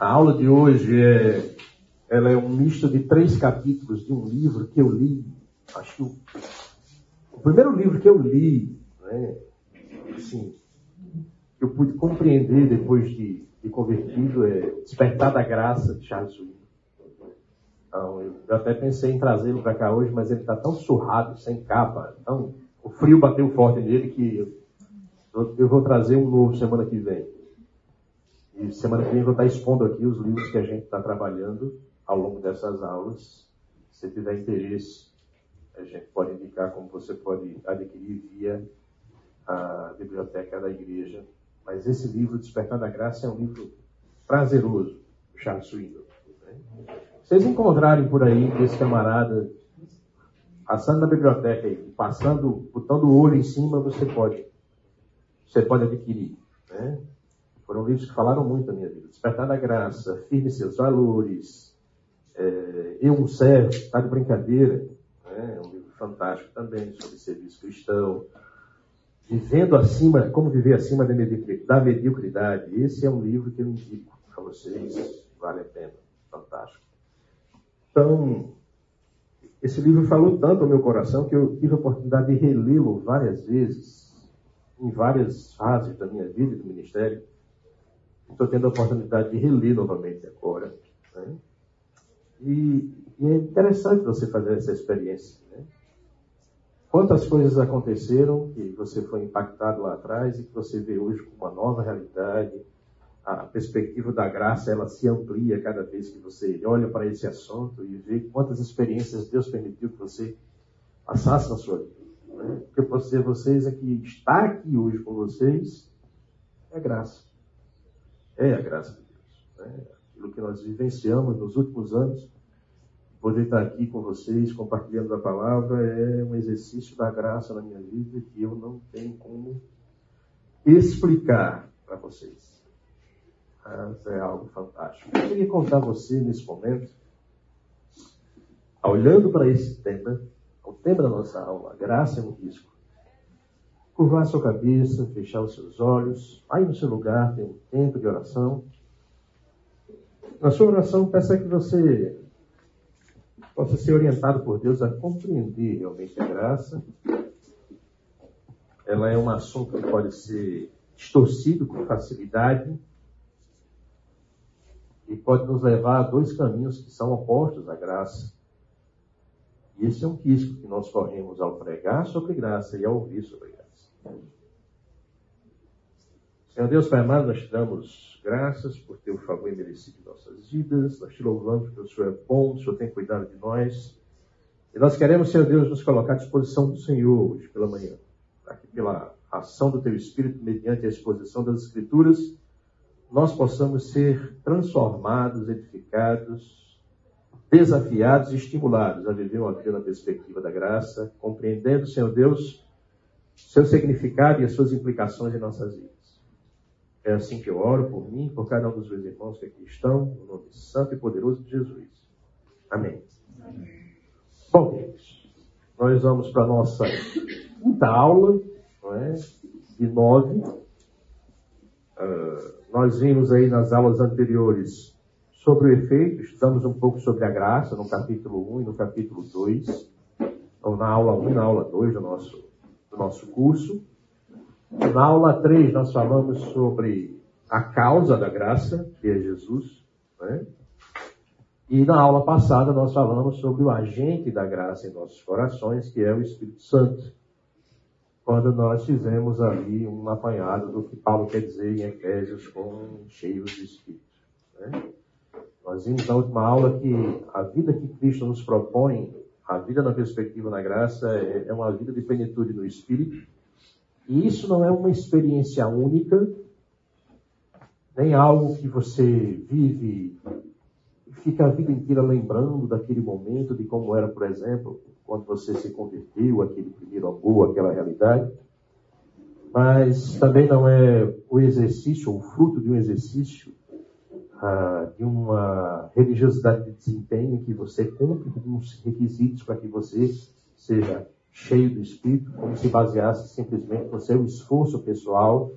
A aula de hoje é, ela é um misto de três capítulos de um livro que eu li, acho que o, primeiro livro que eu li, né, assim, que eu pude compreender depois de, de convertido é Despertar da Graça, de Charles Swinton. Então, eu, eu até pensei em trazê-lo para cá hoje, mas ele está tão surrado, sem capa, tão, o frio bateu forte nele que eu, eu vou trazer um novo semana que vem. E semana que vem vou estar expondo aqui os livros que a gente está trabalhando ao longo dessas aulas. Se tiver interesse, a gente pode indicar como você pode adquirir via a biblioteca da igreja mas esse livro, Despertar da Graça, é um livro prazeroso, Charles Swindoll. Né? Vocês encontrarem por aí esse camarada passando na biblioteca e passando, botando o olho em cima, você pode, você pode adquirir. Né? Foram livros que falaram muito na minha vida. Despertar da Graça, Firme Seus Valores, é, Eu um Servo, Está de Brincadeira, né? é um livro fantástico também sobre serviço cristão. Vivendo acima, como viver acima da mediocridade. Esse é um livro que eu indico para vocês, vale a pena, fantástico. Então, esse livro falou tanto ao meu coração que eu tive a oportunidade de relê-lo várias vezes, em várias fases da minha vida e do ministério. Estou tendo a oportunidade de reler novamente agora. Né? E, e, é interessante você fazer essa experiência. Né? Quantas coisas aconteceram que você foi impactado lá atrás e que você vê hoje com uma nova realidade. A perspectiva da graça ela se amplia cada vez que você olha para esse assunto e vê quantas experiências Deus permitiu que você passasse na sua vida. Né? Porque você, vocês aqui, estar aqui hoje com vocês é graça. É a graça de Deus. Né? Aquilo que nós vivenciamos nos últimos anos Poder estar aqui com vocês, compartilhando a palavra, é um exercício da graça na minha vida que eu não tenho como explicar para vocês. Mas é algo fantástico. Eu queria contar a você nesse momento, olhando para esse tema, o tema da nossa aula, graça é um risco. Curvar sua cabeça, fechar os seus olhos, aí no seu lugar, tem um tempo de oração. Na sua oração, peça que você possa ser orientado por Deus a compreender realmente a graça. Ela é um assunto que pode ser distorcido com facilidade e pode nos levar a dois caminhos que são opostos à graça. E esse é um risco que nós corremos ao pregar sobre graça e ao ouvir sobre graça. Senhor Deus Pai amado, nós te damos graças por teu favor imerecido em nossas vidas. Nós te louvamos porque o Senhor é bom, o Senhor tem cuidado de nós. E nós queremos, Senhor Deus, nos colocar à disposição do Senhor hoje pela manhã, que pela ação do teu Espírito, mediante a exposição das Escrituras, nós possamos ser transformados, edificados, desafiados e estimulados a viver uma vida na perspectiva da graça, compreendendo, Senhor Deus, seu significado e as suas implicações em nossas vidas. É assim que eu oro por mim, por cada um dos meus irmãos que aqui estão, no nome santo e poderoso de Jesus. Amém. Amém. Bom, queridos, nós vamos para a nossa quinta aula, não é? de nove. Uh, nós vimos aí nas aulas anteriores sobre o efeito, estudamos um pouco sobre a graça no capítulo 1 e no capítulo 2. Então, na aula 1 e na aula 2 do nosso, do nosso curso. Na aula 3, nós falamos sobre a causa da graça, que é Jesus. Né? E na aula passada, nós falamos sobre o agente da graça em nossos corações, que é o Espírito Santo. Quando nós fizemos ali um apanhado do que Paulo quer dizer em Efésios com cheios de Espírito. Né? Nós vimos na última aula que a vida que Cristo nos propõe, a vida na perspectiva da graça, é, é uma vida de plenitude no Espírito e isso não é uma experiência única, nem algo que você vive e fica a vida inteira lembrando daquele momento, de como era, por exemplo, quando você se converteu, aquele primeiro amor, aquela realidade. Mas também não é o exercício, o fruto de um exercício ah, de uma religiosidade de desempenho que você cumpre alguns requisitos para que você seja cheio do Espírito, como se baseasse simplesmente no seu esforço pessoal,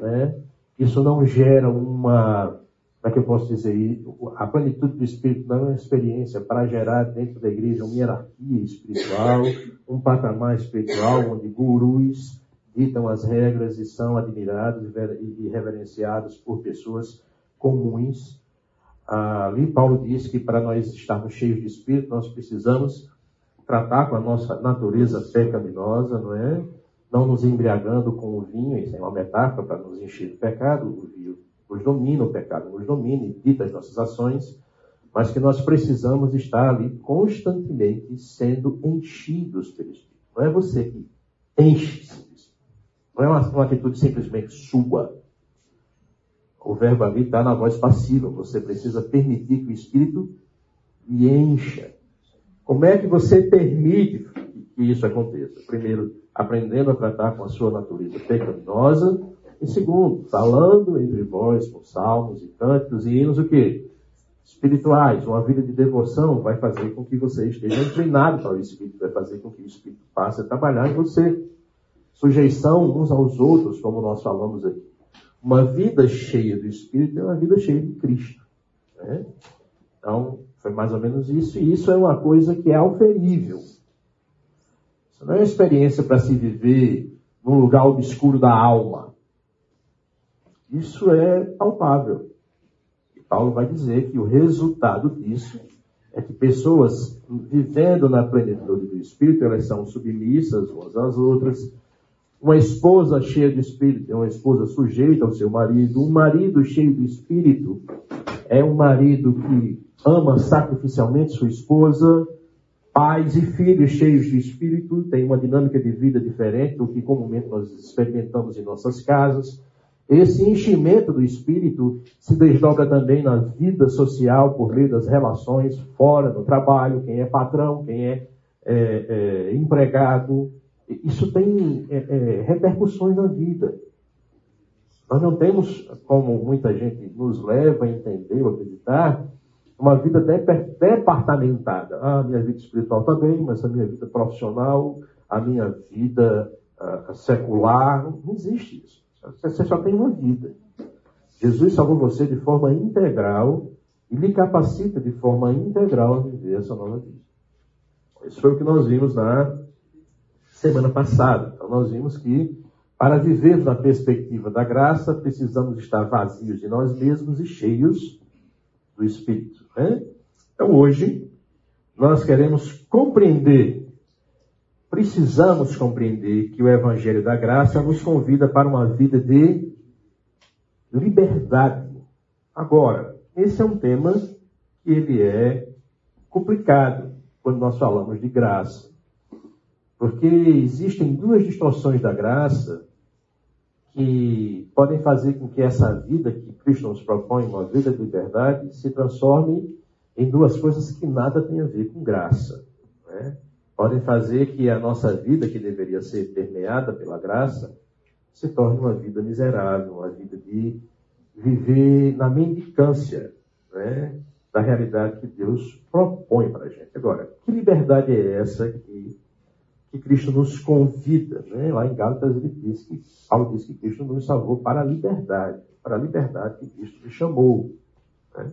né? Isso não gera uma, como é que eu posso dizer? A plenitude do Espírito não é uma experiência para gerar dentro da igreja uma hierarquia espiritual, um patamar espiritual onde gurus ditam as regras e são admirados e reverenciados por pessoas comuns. Ali Paulo diz que para nós estarmos cheios de Espírito, nós precisamos tratar com a nossa natureza pecaminosa, não é? Não nos embriagando com o vinho, isso é uma metáfora para nos encher de pecado, o vinho nos domina, o pecado nos domina e dita as nossas ações, mas que nós precisamos estar ali constantemente sendo enchidos pelo Espírito. Não é você que enche-se Não é uma, uma atitude simplesmente sua. O verbo ali está na voz passiva. Você precisa permitir que o Espírito lhe encha. Como é que você permite que isso aconteça? Primeiro, aprendendo a tratar com a sua natureza pecaminosa e segundo, falando entre vós com salmos e cânticos e hinos o quê? Espirituais. Uma vida de devoção vai fazer com que você esteja inclinado para o Espírito, vai fazer com que o Espírito passe a trabalhar em você. Sujeição uns aos outros, como nós falamos aqui. Uma vida cheia do Espírito é uma vida cheia de Cristo. Né? Então, foi mais ou menos isso, e isso é uma coisa que é auferível. Isso não é uma experiência para se viver num lugar obscuro da alma. Isso é palpável. E Paulo vai dizer que o resultado disso é que pessoas vivendo na plenitude do Espírito, elas são submissas umas às outras. Uma esposa cheia de Espírito é uma esposa sujeita ao seu marido. Um marido cheio de Espírito é um marido que ama sacrificialmente sua esposa. Pais e filhos cheios de Espírito têm uma dinâmica de vida diferente do que comumente nós experimentamos em nossas casas. Esse enchimento do espírito se desdobra também na vida social por meio das relações fora do trabalho, quem é patrão, quem é, é, é empregado. Isso tem é, é, repercussões na vida. Nós não temos, como muita gente nos leva a entender ou acreditar, uma vida departamentada. Ah, minha vida espiritual está bem, mas a minha vida profissional, a minha vida uh, secular, não existe isso. Você só tem uma vida. Jesus salvou você de forma integral e lhe capacita de forma integral a viver essa nova vida. Isso foi o que nós vimos na semana passada. Então, nós vimos que para viver na perspectiva da graça, precisamos estar vazios de nós mesmos e cheios do Espírito. Né? Então, hoje, nós queremos compreender precisamos compreender que o Evangelho da Graça nos convida para uma vida de liberdade. Agora, esse é um tema que ele é complicado quando nós falamos de graça. Porque existem duas distorções da graça que podem fazer com que essa vida que Cristo nos propõe, uma vida de liberdade, se transforme em duas coisas que nada têm a ver com graça. Né? podem fazer que a nossa vida, que deveria ser permeada pela graça, se torne uma vida miserável, uma vida de viver na mendicância né, da realidade que Deus propõe para a gente. Agora, que liberdade é essa que, que Cristo nos convida? Né? Lá em Gálatas ele diz que Paulo diz que Cristo nos salvou para a liberdade, para a liberdade que Cristo nos chamou. Né?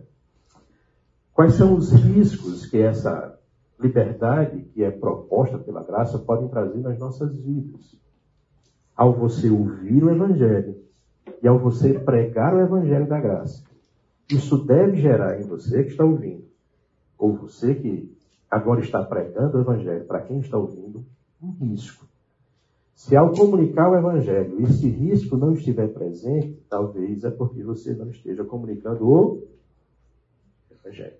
Quais são os riscos que essa liberdade que é proposta pela graça podem trazer nas nossas vidas. Ao você ouvir o Evangelho e ao você pregar o Evangelho da graça, isso deve gerar em você que está ouvindo, ou você que agora está pregando o Evangelho para quem está ouvindo, um risco. Se ao comunicar o Evangelho esse risco não estiver presente, talvez é porque você não esteja comunicando o Evangelho.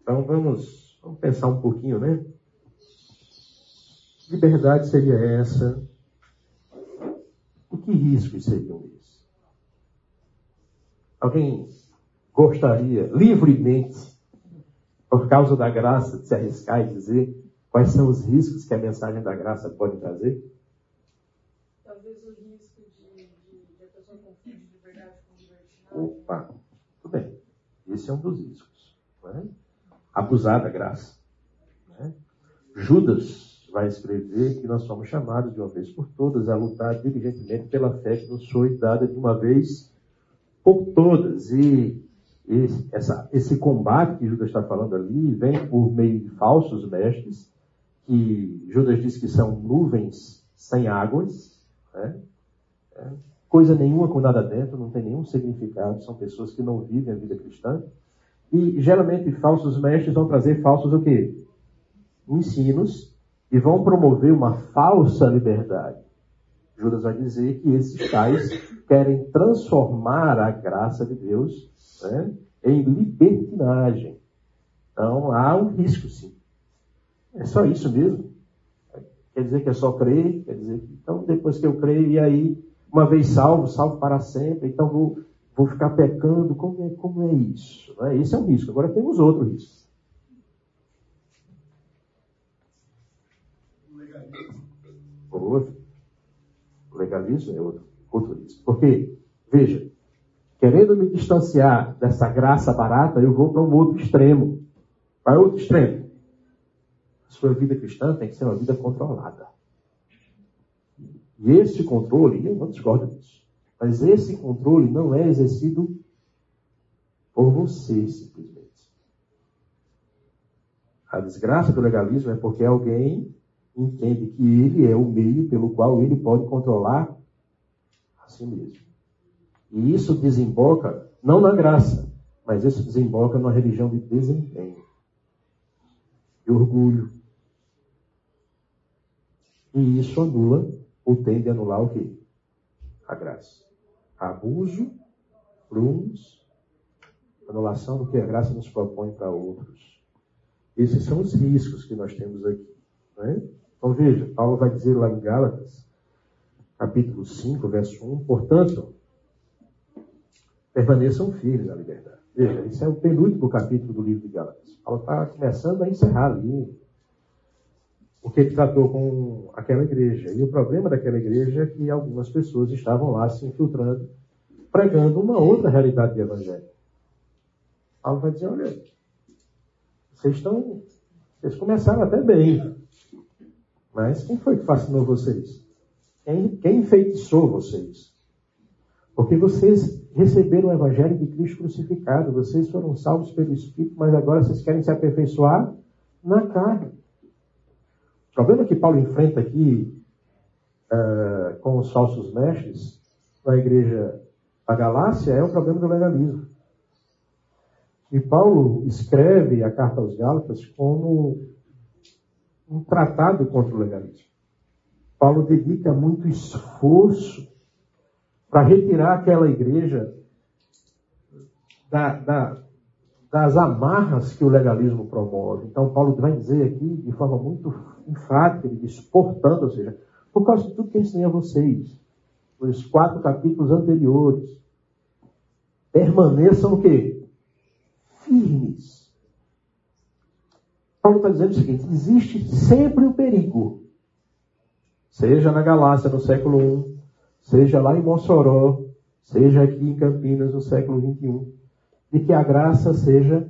Então vamos, vamos pensar um pouquinho, né? Que liberdade seria essa? E que riscos seriam esses? Alguém gostaria livremente, por causa da graça, de se arriscar e dizer quais são os riscos que a mensagem da graça pode trazer? Talvez o risco de, de, de a pessoa confundir liberdade com libertinagem. Opa, tudo bem. Esse é um dos riscos. É? abusar da graça. Né? Judas, vai escrever que nós somos chamados de uma vez por todas a lutar diligentemente pela fé que nos foi dada de uma vez por todas. E esse, essa, esse combate que Judas está falando ali vem por meio de falsos mestres, que Judas diz que são nuvens sem águas, né? é, coisa nenhuma com nada dentro, não tem nenhum significado, são pessoas que não vivem a vida cristã. E geralmente falsos mestres vão trazer falsos o quê? Ensinos e vão promover uma falsa liberdade. Judas vai dizer que esses tais querem transformar a graça de Deus né, em libertinagem. Então há um risco, sim. É só isso mesmo. Quer dizer que é só crer, quer dizer que, então depois que eu creio, e aí, uma vez salvo, salvo para sempre, então vou, vou ficar pecando, como é, como é isso? Né? Esse é um risco. Agora temos outro risco. Legalismo é outro, risco. Porque, veja, querendo me distanciar dessa graça barata, eu vou para um outro extremo. Para outro extremo. Sua vida cristã tem que ser uma vida controlada. E esse controle, eu não discordo disso. Mas esse controle não é exercido por você, simplesmente. A desgraça do legalismo é porque alguém entende que ele é o meio pelo qual ele pode controlar a si mesmo. E isso desemboca não na graça, mas isso desemboca numa religião de desempenho, de orgulho. E isso anula, ou tende a anular o quê? A graça abuso, rumos, anulação do que a graça nos propõe para outros. Esses são os riscos que nós temos aqui. Né? Então veja, Paulo vai dizer lá em Gálatas, capítulo 5, verso 1, portanto, permaneçam firmes na liberdade. Veja, esse é o penúltimo capítulo do livro de Gálatas. Paulo está começando a encerrar ali o que ele tratou com aquela igreja. E o problema daquela igreja é que algumas pessoas estavam lá se infiltrando, pregando uma outra realidade de evangelho. Paulo vai dizer, olha, vocês estão. Vocês começaram até bem. Mas quem foi que fascinou vocês? Quem, quem enfeitiçou vocês? Porque vocês receberam o evangelho de Cristo crucificado, vocês foram salvos pelo Espírito, mas agora vocês querem se aperfeiçoar na carne. O problema que Paulo enfrenta aqui uh, com os falsos mestres na igreja da Galácia é o problema do legalismo. E Paulo escreve a carta aos Gálatas como um tratado contra o legalismo. Paulo dedica muito esforço para retirar aquela igreja da, da, das amarras que o legalismo promove. Então, Paulo vai dizer aqui de forma muito enfática, ele diz, portanto, ou seja, por causa de tudo que eu ensinei a vocês, nos quatro capítulos anteriores, permaneçam o quê? Firmes. Paulo está dizendo o seguinte: existe sempre o perigo, seja na Galácia no século I, seja lá em Mossoró, seja aqui em Campinas no século XXI, de que a graça seja,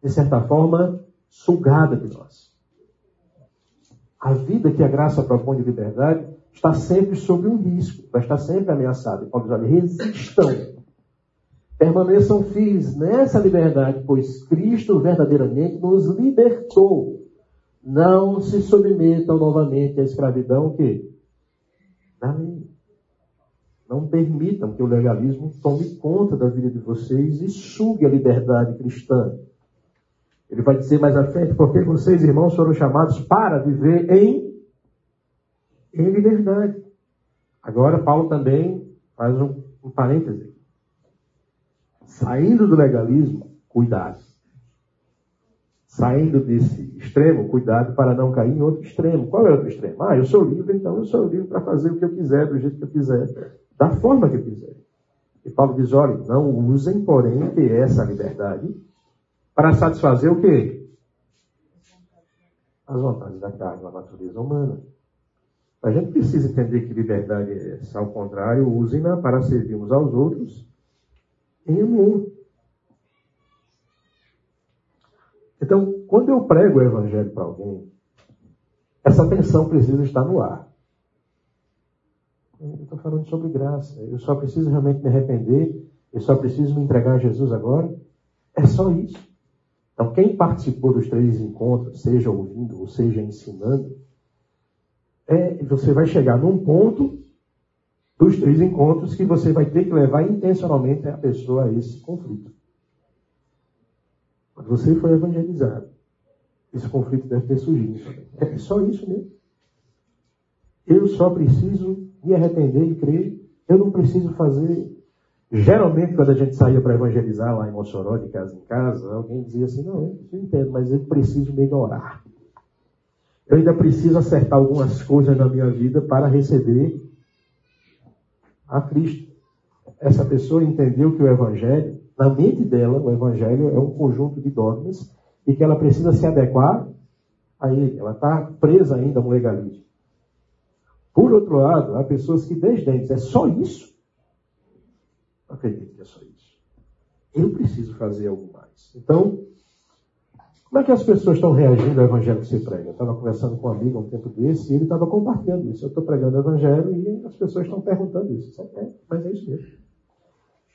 de certa forma, sugada de nós. A vida que a graça propõe de liberdade está sempre sob um risco, vai estar sempre ameaçada. Paulo diz, resistam. Permaneçam firmes nessa liberdade, pois Cristo verdadeiramente nos libertou. Não se submetam novamente à escravidão que da lei. Não permitam que o legalismo tome conta da vida de vocês e sugue a liberdade cristã. Ele vai dizer mais à frente, porque vocês, irmãos, foram chamados para viver em, em liberdade. Agora, Paulo também faz um, um parêntese. Saindo do legalismo, cuidado. Saindo desse extremo, cuidado para não cair em outro extremo. Qual é o outro extremo? Ah, eu sou livre, então eu sou livre para fazer o que eu quiser, do jeito que eu quiser, da forma que eu quiser. E Paulo diz: olha, não usem, porém, essa liberdade para satisfazer o quê? As vontades da carne, da natureza humana. A gente precisa entender que liberdade é essa. Ao contrário, usem-na para servirmos aos outros em amor. Então, quando eu prego o evangelho para alguém, essa tensão precisa estar no ar. Eu estou falando sobre graça. Eu só preciso realmente me arrepender. Eu só preciso me entregar a Jesus agora. É só isso. Então, quem participou dos três encontros, seja ouvindo ou seja ensinando, é, você vai chegar num ponto dos três encontros que você vai ter que levar intencionalmente a pessoa a esse conflito. Mas você foi evangelizado. Esse conflito deve ter surgido. É só isso mesmo. Eu só preciso me arrepender e crer. Eu não preciso fazer. Geralmente, quando a gente saía para evangelizar lá em Mossoró, de casa em casa, alguém dizia assim: Não, eu entendo, mas eu preciso melhorar. Eu ainda preciso acertar algumas coisas na minha vida para receber a Cristo. Essa pessoa entendeu que o Evangelho, na mente dela, o Evangelho é um conjunto de dogmas e que ela precisa se adequar a ele. Ela está presa ainda no legalismo. Por outro lado, há pessoas que desdém, é só isso? Não acredito que é só isso. Eu preciso fazer algo mais. Então, como é que as pessoas estão reagindo ao evangelho que você prega? Eu estava conversando com um amigo há um tempo desse e ele estava compartilhando isso. Eu estou pregando o evangelho e as pessoas estão perguntando isso. É, mas é isso mesmo.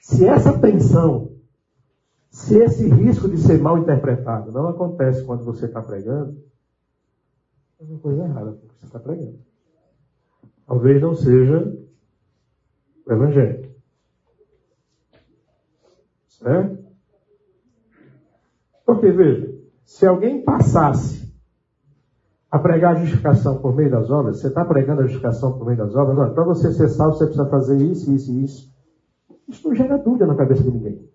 Se essa tensão, se esse risco de ser mal interpretado não acontece quando você está pregando, é uma coisa errada com que você está pregando. Talvez não seja o evangelho. Certo? Porque, veja, se alguém passasse a pregar a justificação por meio das obras, você está pregando a justificação por meio das obras, para você ser salvo, você precisa fazer isso, isso e isso. Isso não gera dúvida na cabeça de ninguém.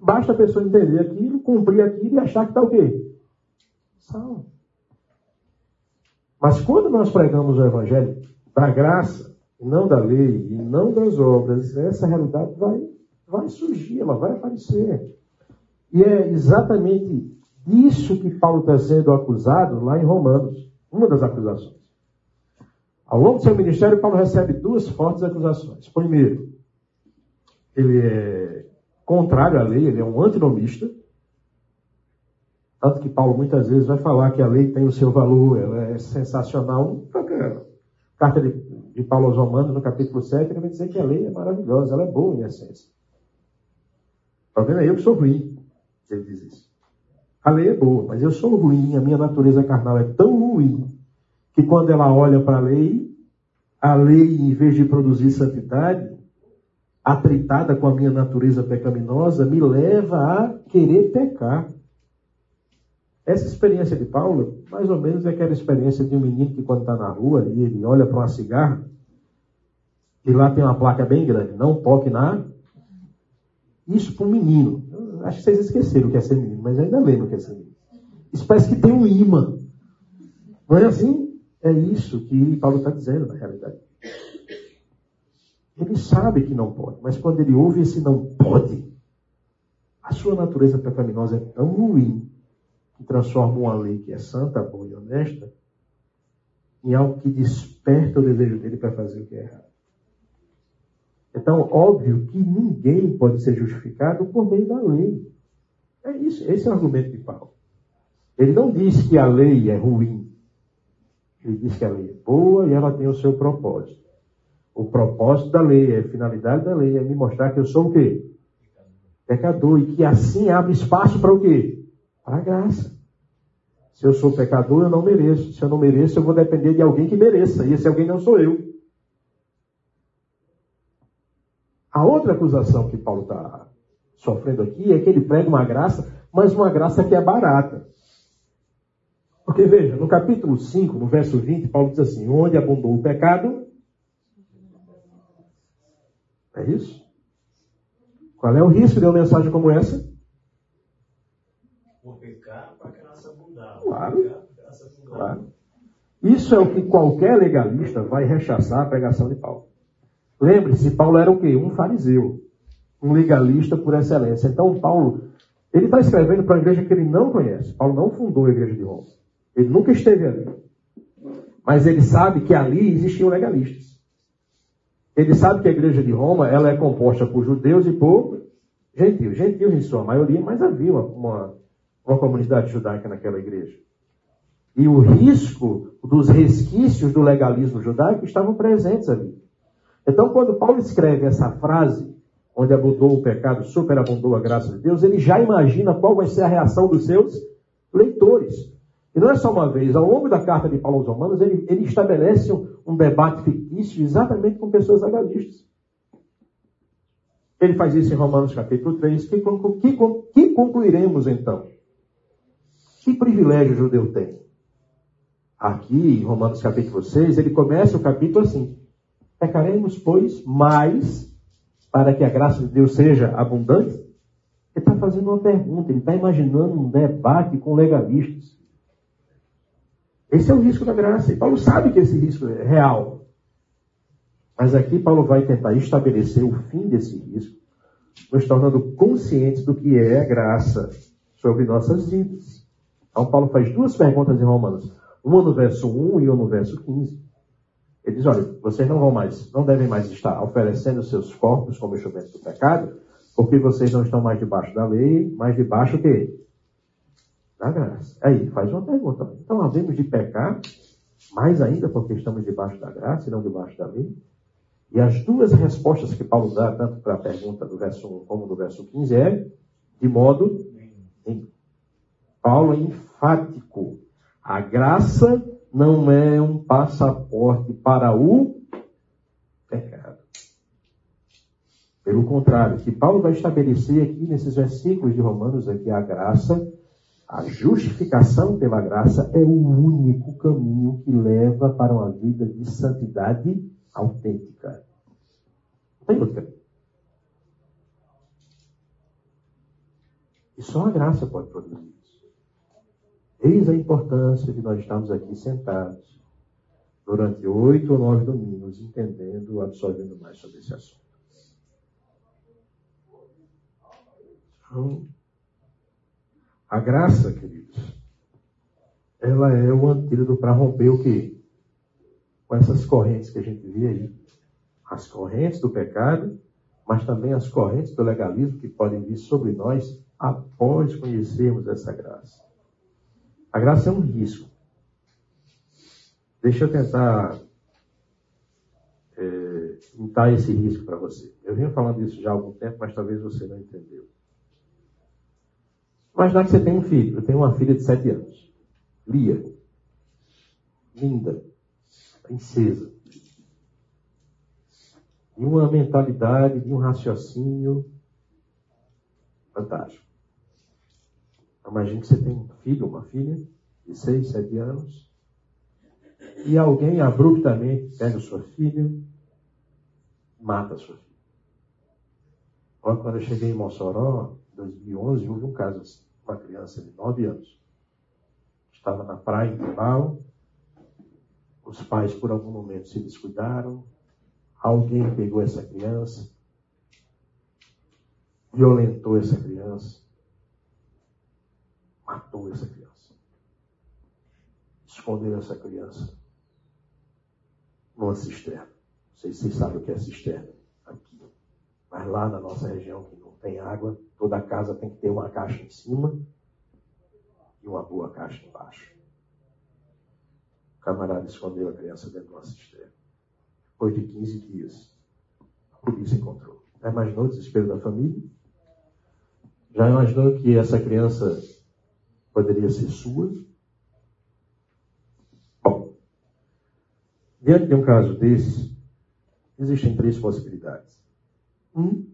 Basta a pessoa entender aquilo, cumprir aquilo e achar que está o quê? Salvo. Mas quando nós pregamos o Evangelho da graça, não da lei, e não das obras, essa realidade vai, vai surgir, ela vai aparecer. E é exatamente isso que Paulo está sendo acusado lá em Romanos. Uma das acusações. Ao longo do seu ministério, Paulo recebe duas fortes acusações. Primeiro, ele é contrário à lei, ele é um antinomista. Tanto que Paulo muitas vezes vai falar que a lei tem o seu valor, ela é sensacional. Carta de, de Paulo aos Romanos, no capítulo 7, ele vai dizer que a lei é maravilhosa, ela é boa em essência. Está vendo? É eu que sou ruim. Ele diz isso. A lei é boa, mas eu sou ruim, a minha natureza carnal é tão ruim que quando ela olha para a lei, a lei, em vez de produzir santidade, atritada com a minha natureza pecaminosa, me leva a querer pecar. Essa experiência de Paulo, mais ou menos, é aquela experiência de um menino que, quando está na rua e ele olha para uma cigarra, e lá tem uma placa bem grande: não toque na. Isso para um menino. Acho que vocês esqueceram o que é ser menino, mas ainda lembram o que é menino. Isso parece que tem um imã. Não é assim? É isso que Paulo está dizendo na realidade. Ele sabe que não pode, mas quando ele ouve esse não pode, a sua natureza pecaminosa é tão ruim que transforma uma lei que é santa, boa e honesta em algo que desperta o desejo dele para fazer o que é errado. Então, óbvio que ninguém pode ser justificado por meio da lei. É isso, esse é o argumento de Paulo. Ele não diz que a lei é ruim. Ele diz que a lei é boa e ela tem o seu propósito. O propósito da lei, a finalidade da lei é me mostrar que eu sou o quê? Pecador. E que assim abre espaço para o quê? Para a graça. Se eu sou pecador, eu não mereço. Se eu não mereço, eu vou depender de alguém que mereça. E esse alguém não sou eu. A outra acusação que Paulo está sofrendo aqui é que ele prega uma graça, mas uma graça que é barata. Porque veja, no capítulo 5, no verso 20, Paulo diz assim: Onde abundou o pecado. É isso? Qual é o risco de uma mensagem como essa? O pecado para a graça abundar. Claro. claro. Isso é o que qualquer legalista vai rechaçar a pregação de Paulo. Lembre-se, Paulo era o quê? Um fariseu, um legalista por excelência. Então, Paulo, ele está escrevendo para uma igreja que ele não conhece. Paulo não fundou a igreja de Roma. Ele nunca esteve ali. Mas ele sabe que ali existiam legalistas. Ele sabe que a igreja de Roma ela é composta por judeus e por gentios. Gentios em sua maioria, mas havia uma, uma, uma comunidade judaica naquela igreja. e o risco dos resquícios do legalismo judaico estavam presentes ali. Então, quando Paulo escreve essa frase, onde abundou o pecado, superabundou a graça de Deus, ele já imagina qual vai ser a reação dos seus leitores. E não é só uma vez, ao longo da carta de Paulo aos Romanos, ele, ele estabelece um, um, debate fictício exatamente com pessoas legalistas. Ele faz isso em Romanos capítulo 3, que, que, que concluiremos então? Que privilégio o judeu tem? Aqui, em Romanos capítulo 6, ele começa o capítulo assim: Pecaremos, pois, mais para que a graça de Deus seja abundante? Ele está fazendo uma pergunta, ele está imaginando um debate com legalistas. Esse é o risco da graça. E Paulo sabe que esse risco é real. Mas aqui Paulo vai tentar estabelecer o fim desse risco, nos tornando conscientes do que é a graça sobre nossas vidas. Então Paulo faz duas perguntas em Romanos. Uma no verso 1 e uma no verso 15. Ele diz, olha, vocês não vão mais, não devem mais estar oferecendo seus corpos como instrumento do pecado, porque vocês não estão mais debaixo da lei, mas debaixo o quê? Da graça. Aí, faz uma pergunta. Então, havemos de pecar mais ainda porque estamos debaixo da graça e não debaixo da lei? E as duas respostas que Paulo dá, tanto para a pergunta do verso 1 como do verso 15, é de modo em Paulo é enfático. A graça não é um passaporte para o pecado. Pelo contrário, o que Paulo vai estabelecer aqui nesses versículos de Romanos é que a graça, a justificação pela graça é o único caminho que leva para uma vida de santidade autêntica. Não tem outro caminho. E só a graça pode produzir. Eis a importância de nós estarmos aqui sentados durante oito ou nove domingos, entendendo, absorvendo mais sobre esse assunto. Então, a graça, queridos, ela é o antídoto para romper o quê? Com essas correntes que a gente vê aí. As correntes do pecado, mas também as correntes do legalismo que podem vir sobre nós após conhecermos essa graça. A graça é um risco. Deixa eu tentar é, dar esse risco para você. Eu venho falando isso já há algum tempo, mas talvez você não entendeu. Imagina que você tem um filho. Eu tenho uma filha de sete anos. Lia. Linda. Princesa. De uma mentalidade, de um raciocínio fantástico. Imagine que você tem um filho, uma filha, de 6, 7 anos, e alguém abruptamente pega sua filha, mata sua filha. Olha, quando eu cheguei em Mossoró, em 2011, houve um caso assim, uma criança de 9 anos. Estava na praia em Tribal, os pais por algum momento se descuidaram, alguém pegou essa criança, violentou essa criança, matou essa criança. Escondeu essa criança numa cisterna. Não sei se vocês sabem o que é cisterna aqui. Mas lá na nossa região que não tem água, toda casa tem que ter uma caixa em cima e uma boa caixa embaixo. O camarada escondeu a criança dentro de uma cisterna. Depois de 15 dias, a polícia encontrou. Já imaginou o desespero da família? Já imaginou que essa criança poderia ser sua. Bom, diante de um caso desse, existem três possibilidades. Um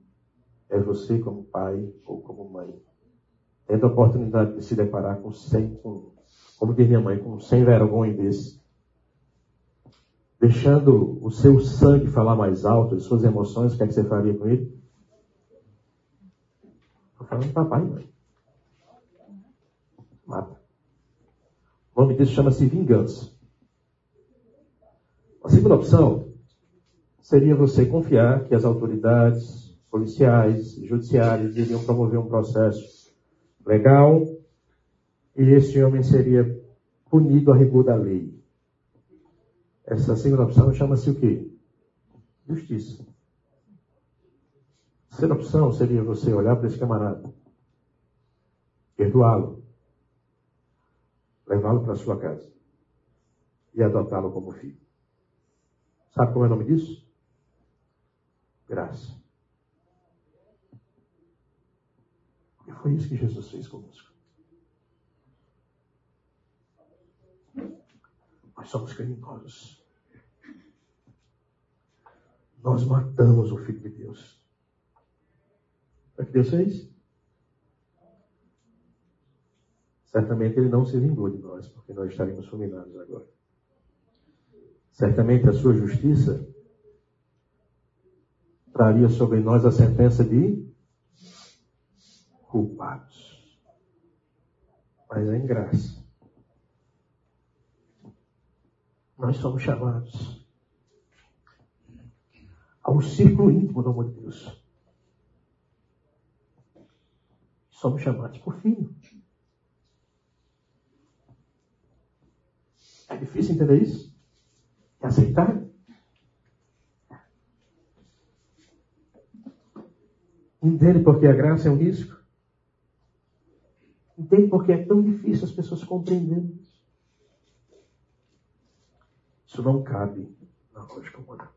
é você como pai ou como mãe, tendo a oportunidade de se deparar com sem, com, como diz minha mãe, com sem vergonha desse. Deixando o seu sangue falar mais alto, as suas emoções, o que, é que você faria com ele? Estou falando papai e mãe. Mata. O nome disso chama-se vingança. A segunda opção seria você confiar que as autoridades policiais e judiciárias iriam promover um processo legal e esse homem seria punido a rigor da lei. Essa segunda opção chama-se o quê? Justiça. A terceira opção seria você olhar para esse camarada, perdoá-lo, levá-lo para sua casa e adotá-lo como filho. Sabe como é o nome disso? Graça. E foi isso que Jesus fez conosco. Nós somos criminosos. Nós matamos o Filho de Deus. O que Deus fez? Certamente ele não se vingou de nós, porque nós estaríamos fulminados agora. Certamente a sua justiça traria sobre nós a sentença de culpados. Mas é em graça. Nós somos chamados ao círculo íntimo do amor de Deus. Somos chamados por filho. É difícil entender isso? E aceitar? Entende porque a graça é um risco? Entende porque é tão difícil as pessoas compreenderem isso? Isso não cabe na lógica humana.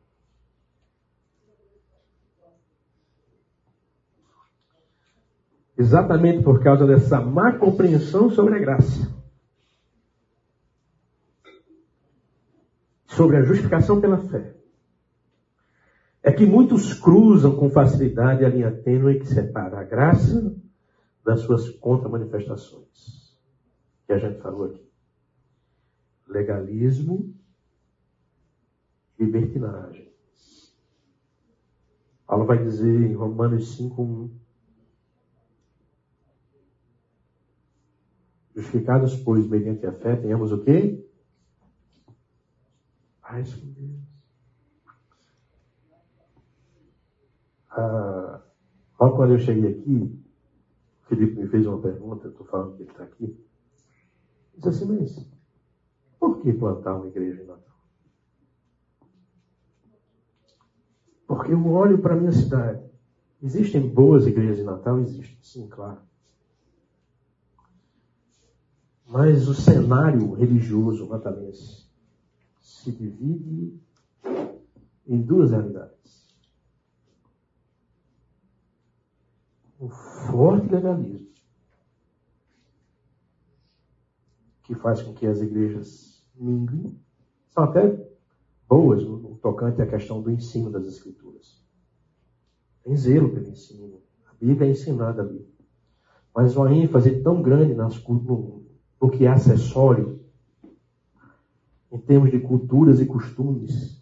Exatamente por causa dessa má compreensão sobre a graça. Sobre a justificação pela fé. É que muitos cruzam com facilidade a linha tênue que separa a graça das suas contra-manifestações. Que a gente falou aqui. Legalismo, libertinagem. Paulo vai dizer em Romanos 5:1 Justificados, pois, mediante a fé, tenhamos o quê? Paz com Deus. Ah, logo quando eu cheguei aqui, o Felipe me fez uma pergunta, estou falando que ele está aqui. Ele disse assim, mas por que plantar uma igreja em Natal? Porque eu olho para a minha cidade. Existem boas igrejas em Natal? Existem, sim, claro. Mas o cenário religioso natalense se divide em duas realidades. Um forte legalismo, que faz com que as igrejas minguem, são até boas no tocante à questão do ensino das Escrituras. Tem zelo pelo ensino. A Bíblia é ensinada ali. Mas uma ênfase tão grande nas, no, o que é acessório, em termos de culturas e costumes,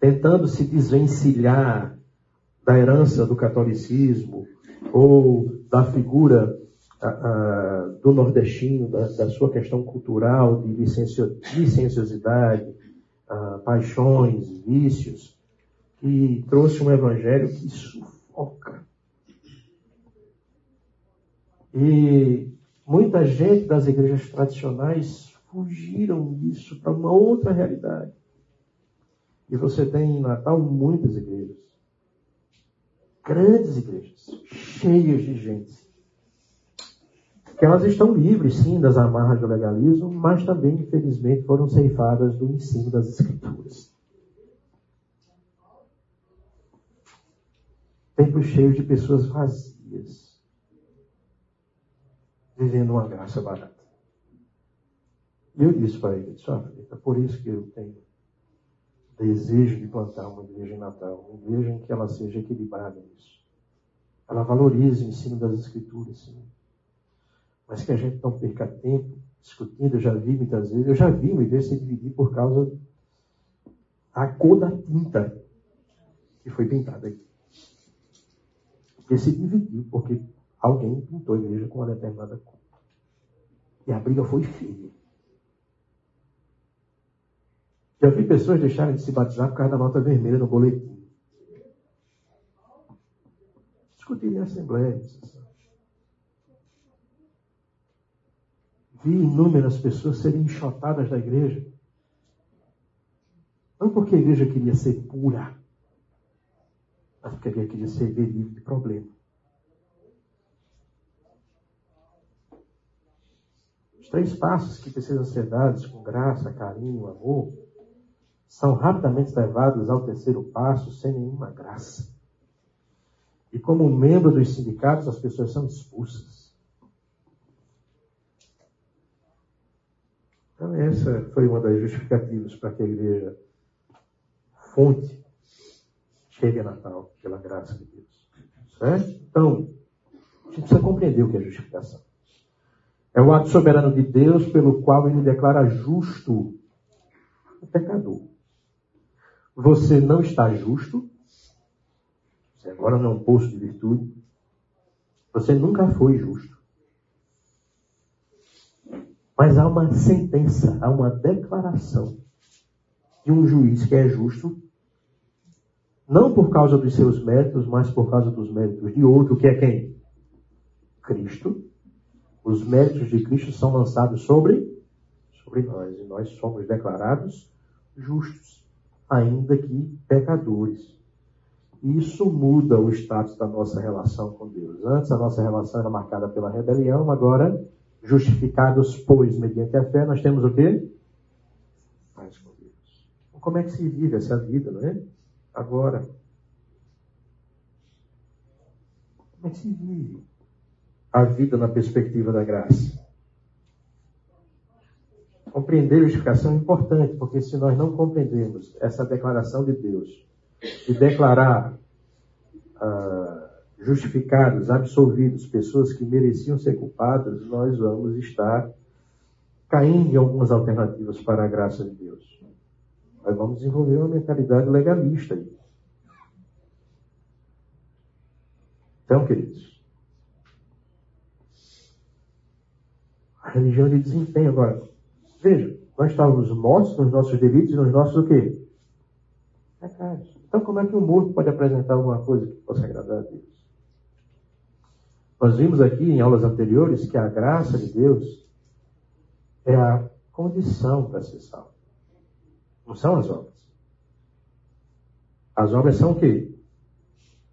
tentando se desvencilhar da herança do catolicismo ou da figura do nordestino, da, da, sua questão cultural, de licencio, licenciosidade, paixões, vícios, que trouxe um evangelho que sufoca. E Muita gente das igrejas tradicionais fugiram disso para uma outra realidade. E você tem em Natal muitas igrejas. Grandes igrejas, cheias de gente. Que elas estão livres, sim, das amarras do legalismo, mas também, infelizmente, foram ceifadas do ensino das Escrituras. Templos cheios de pessoas vazias vivendo uma graça barata. Eu disse para ele, olha, é por isso que eu tenho desejo de plantar uma igreja em Natal, uma igreja em que ela seja equilibrada nisso. Ela valorize o ensino das escrituras, sim. Mas que a gente não perca tempo discutindo, eu já vi muitas vezes, eu já vi uma igreja se dividir por causa da cor da tinta que foi pintada aqui. Porque se dividiu, porque Alguém pintou a igreja com uma determinada cor. E a briga foi feia. Já vi pessoas deixarem de se batizar por causa da nota vermelha no boletim. Discutir em assembleia. Vi inúmeras pessoas serem enxotadas da igreja. Não porque a igreja queria ser pura, mas porque a igreja queria ser livre de problema. Os três passos que precisam ser dados com graça, carinho, amor, são rapidamente levados ao terceiro passo sem nenhuma graça. E como membro dos sindicatos, as pessoas são expulsas. Então, essa foi uma das justificativas para que a igreja fonte chegue a Natal, pela graça de Deus. Certo? Então, a gente precisa compreender o que é justificação. É o ato soberano de Deus pelo qual ele declara justo o pecador. Você não está justo, você agora não é um posto de virtude, você nunca foi justo. Mas há uma sentença, há uma declaração de um juiz que é justo, não por causa dos seus méritos, mas por causa dos méritos de outro, que é quem? Cristo. Os méritos de Cristo são lançados sobre, sobre nós, e nós somos declarados justos ainda que pecadores. Isso muda o status da nossa relação com Deus. Antes a nossa relação era marcada pela rebelião, agora, justificados, pois, mediante a fé, nós temos o quê? Paz com Deus. Como é que se vive essa vida, não é? Agora. Como é que se vive a vida na perspectiva da graça? Compreender justificação é importante, porque se nós não compreendermos essa declaração de Deus, de declarar ah, justificados, absolvidos, pessoas que mereciam ser culpadas, nós vamos estar caindo em algumas alternativas para a graça de Deus. Nós vamos desenvolver uma mentalidade legalista aí. Então, queridos, a religião de desempenho agora. Veja, nós estávamos mortos nos nossos delitos e nos nossos o quê? Pecados. Então como é que o morto pode apresentar alguma coisa que possa agradar a Deus? Nós vimos aqui em aulas anteriores que a graça de Deus é a condição para ser salvo. Não são as obras. As obras são o quê?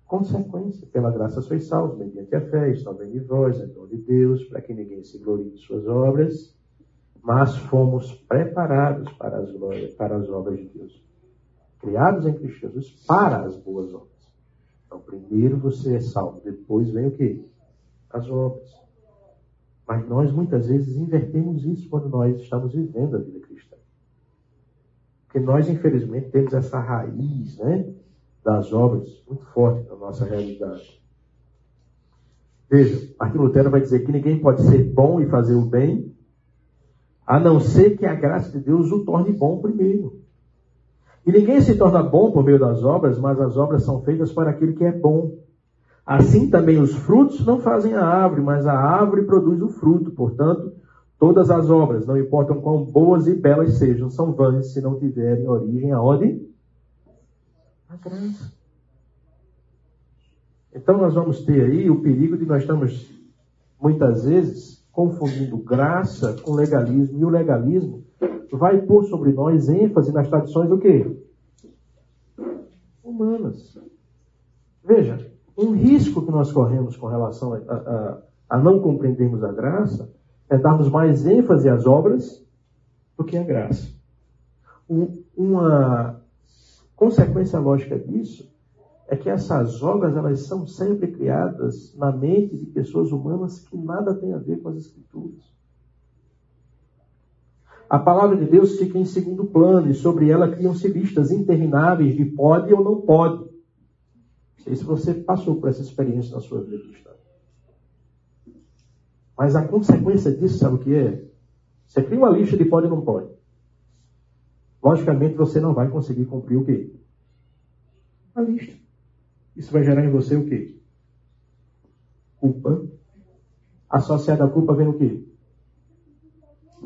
Consequência. Pela graça sois salvos, mediante a fé, estão vem de vós, é dom de Deus, para que ninguém se glorie de suas obras, mas fomos preparados para as, para as obras de Deus. Criados em Cristo Jesus para as boas obras. Então, primeiro você é salvo, depois vem o quê? As obras. Mas nós muitas vezes invertemos isso quando nós estamos vivendo a vida cristã. Porque nós, infelizmente, temos essa raiz né, das obras muito forte na nossa realidade. Veja, Martin Lutero vai dizer que ninguém pode ser bom e fazer o bem a não ser que a graça de Deus o torne bom primeiro. E ninguém se torna bom por meio das obras, mas as obras são feitas para aquele que é bom. Assim também os frutos não fazem a árvore, mas a árvore produz o fruto. Portanto, todas as obras, não importam quão boas e belas sejam, são vãs se não tiverem origem aonde? A graça. Então nós vamos ter aí o perigo de nós estamos muitas vezes confundindo graça com legalismo. E o legalismo vai pôr sobre nós ênfase nas tradições do quê? Humanas. Veja, um risco que nós corremos com relação a, a, a não compreendermos a graça é darmos mais ênfase às obras do que à graça. uma consequência lógica disso é que essas obras elas são sempre criadas na mente de pessoas humanas que nada tem a ver com as escrituras. A palavra de Deus fica em segundo plano e sobre ela criam-se listas intermináveis de pode ou não pode. Não sei se você passou por essa experiência na sua vida cristã. Mas a consequência disso, sabe o que é? Você cria uma lista de pode ou não pode. Logicamente você não vai conseguir cumprir o quê? A lista. Isso vai gerar em você o quê? Culpa. Associada à culpa vem o quê?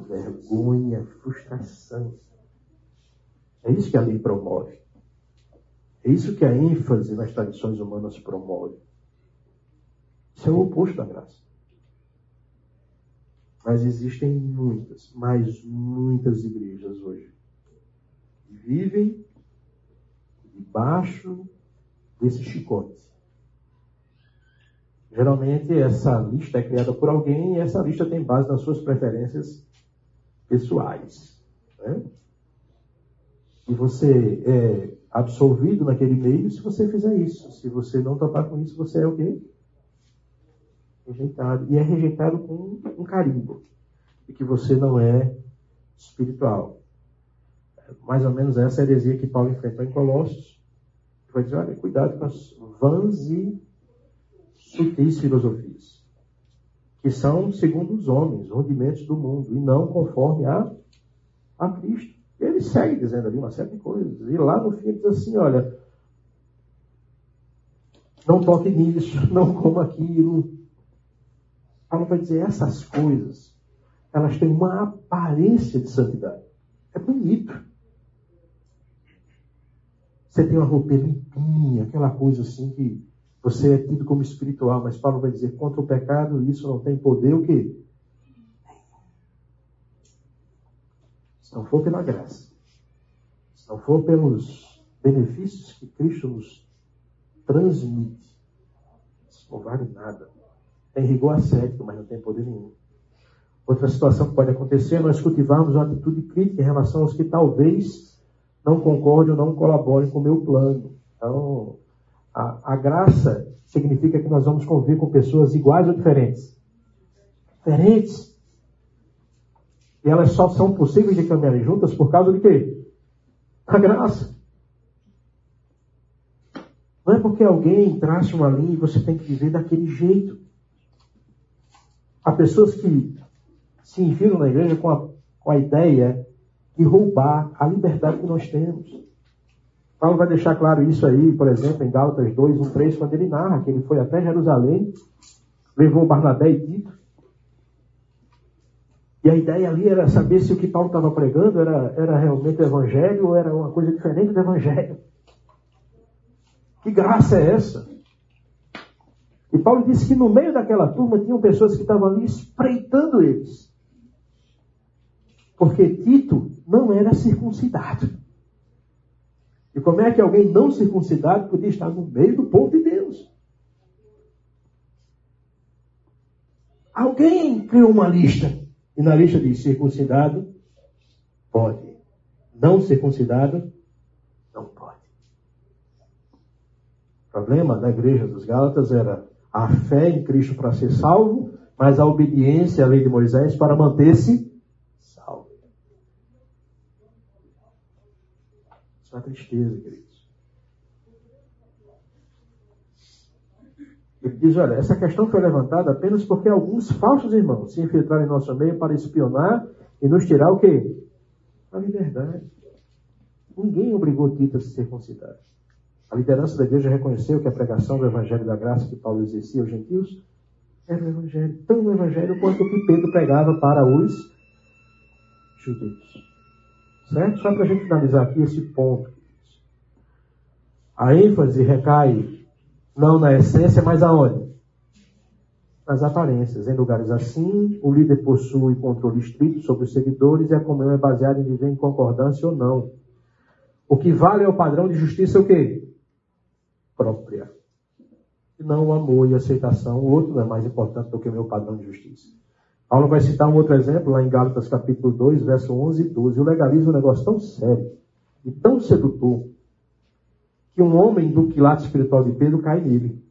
Vergonha, frustração. É isso que a lei promove. É isso que a ênfase nas tradições humanas promove. Isso é o oposto da graça. Mas existem muitas, mas muitas igrejas hoje que vivem debaixo desse chicote. Geralmente essa lista é criada por alguém e essa lista tem base nas suas preferências pessoais. Né? E você é absolvido naquele meio se você fizer isso. Se você não topar com isso, você é o quê? Rejeitado. E é rejeitado com um carimbo. E que você não é espiritual. Mais ou menos essa heresia que Paulo enfrentou em Colossos. Dizer, olha, cuidado com as vãs e sutis filosofias. Que são, segundo os homens, rudimentos do mundo. E não conforme a, a Cristo. Ele segue dizendo ali uma série de coisas. E lá no fim ele diz assim, olha, não toque nisso, não coma aquilo. Paulo vai dizer essas coisas, elas têm uma aparência de santidade. É bonito. Você tem uma roupa limpinha, aquela coisa assim que você é tido como espiritual, mas Paulo vai dizer contra o pecado, isso não tem poder o quê? Se não for pela graça, se não for pelos benefícios que Cristo nos transmite, isso não vale nada. Tem rigor ascético, mas não tem poder nenhum. Outra situação que pode acontecer é nós cultivarmos uma atitude crítica em relação aos que talvez não concordem ou não colaborem com o meu plano. Então, a, a graça significa que nós vamos conviver com pessoas iguais ou diferentes? Diferentes. E elas só são possíveis de caminharem juntas por causa de quê? A graça. Não é porque alguém traça uma linha e você tem que viver daquele jeito. Há pessoas que se enfiam na igreja com a, com a ideia de roubar a liberdade que nós temos. Paulo vai deixar claro isso aí, por exemplo, em Gálatas 2, 1, 3, quando ele narra que ele foi até Jerusalém, levou Barnabé e Tito, e a ideia ali era saber se o que Paulo estava pregando era, era realmente o evangelho ou era uma coisa diferente do evangelho. Que graça é essa? E Paulo disse que no meio daquela turma tinham pessoas que estavam ali espreitando eles. Porque Tito não era circuncidado. E como é que alguém não circuncidado podia estar no meio do povo de Deus? Alguém criou uma lista. E na lista diz circuncidado, pode. Não circuncidado, não pode. O problema da igreja dos Gálatas era a fé em Cristo para ser salvo, mas a obediência à lei de Moisés para manter-se salvo. Isso é tristeza, queridos. Ele diz: olha, essa questão foi levantada apenas porque alguns falsos irmãos se infiltraram em nosso meio para espionar e nos tirar o quê? A liberdade. Ninguém obrigou Tito a se circuncidar. A liderança da igreja reconheceu que a pregação do Evangelho da Graça que Paulo exercia aos gentios era o Evangelho, tão o Evangelho quanto o que Pedro pregava para os judeus. Certo? Só para a gente finalizar aqui esse ponto. A ênfase recai não na essência, mas aonde? Nas aparências. Em lugares assim, o líder possui controle estrito sobre os seguidores e a comunhão é baseada em viver em concordância ou não. O que vale é o padrão de justiça o quê? Própria. E não o amor e aceitação. O outro é mais importante do que o meu padrão de justiça. Paulo vai citar um outro exemplo lá em Gálatas capítulo 2, verso 11 e 12. O legalismo é um negócio tão sério e tão sedutor que um homem do quilate espiritual de Pedro cai nele.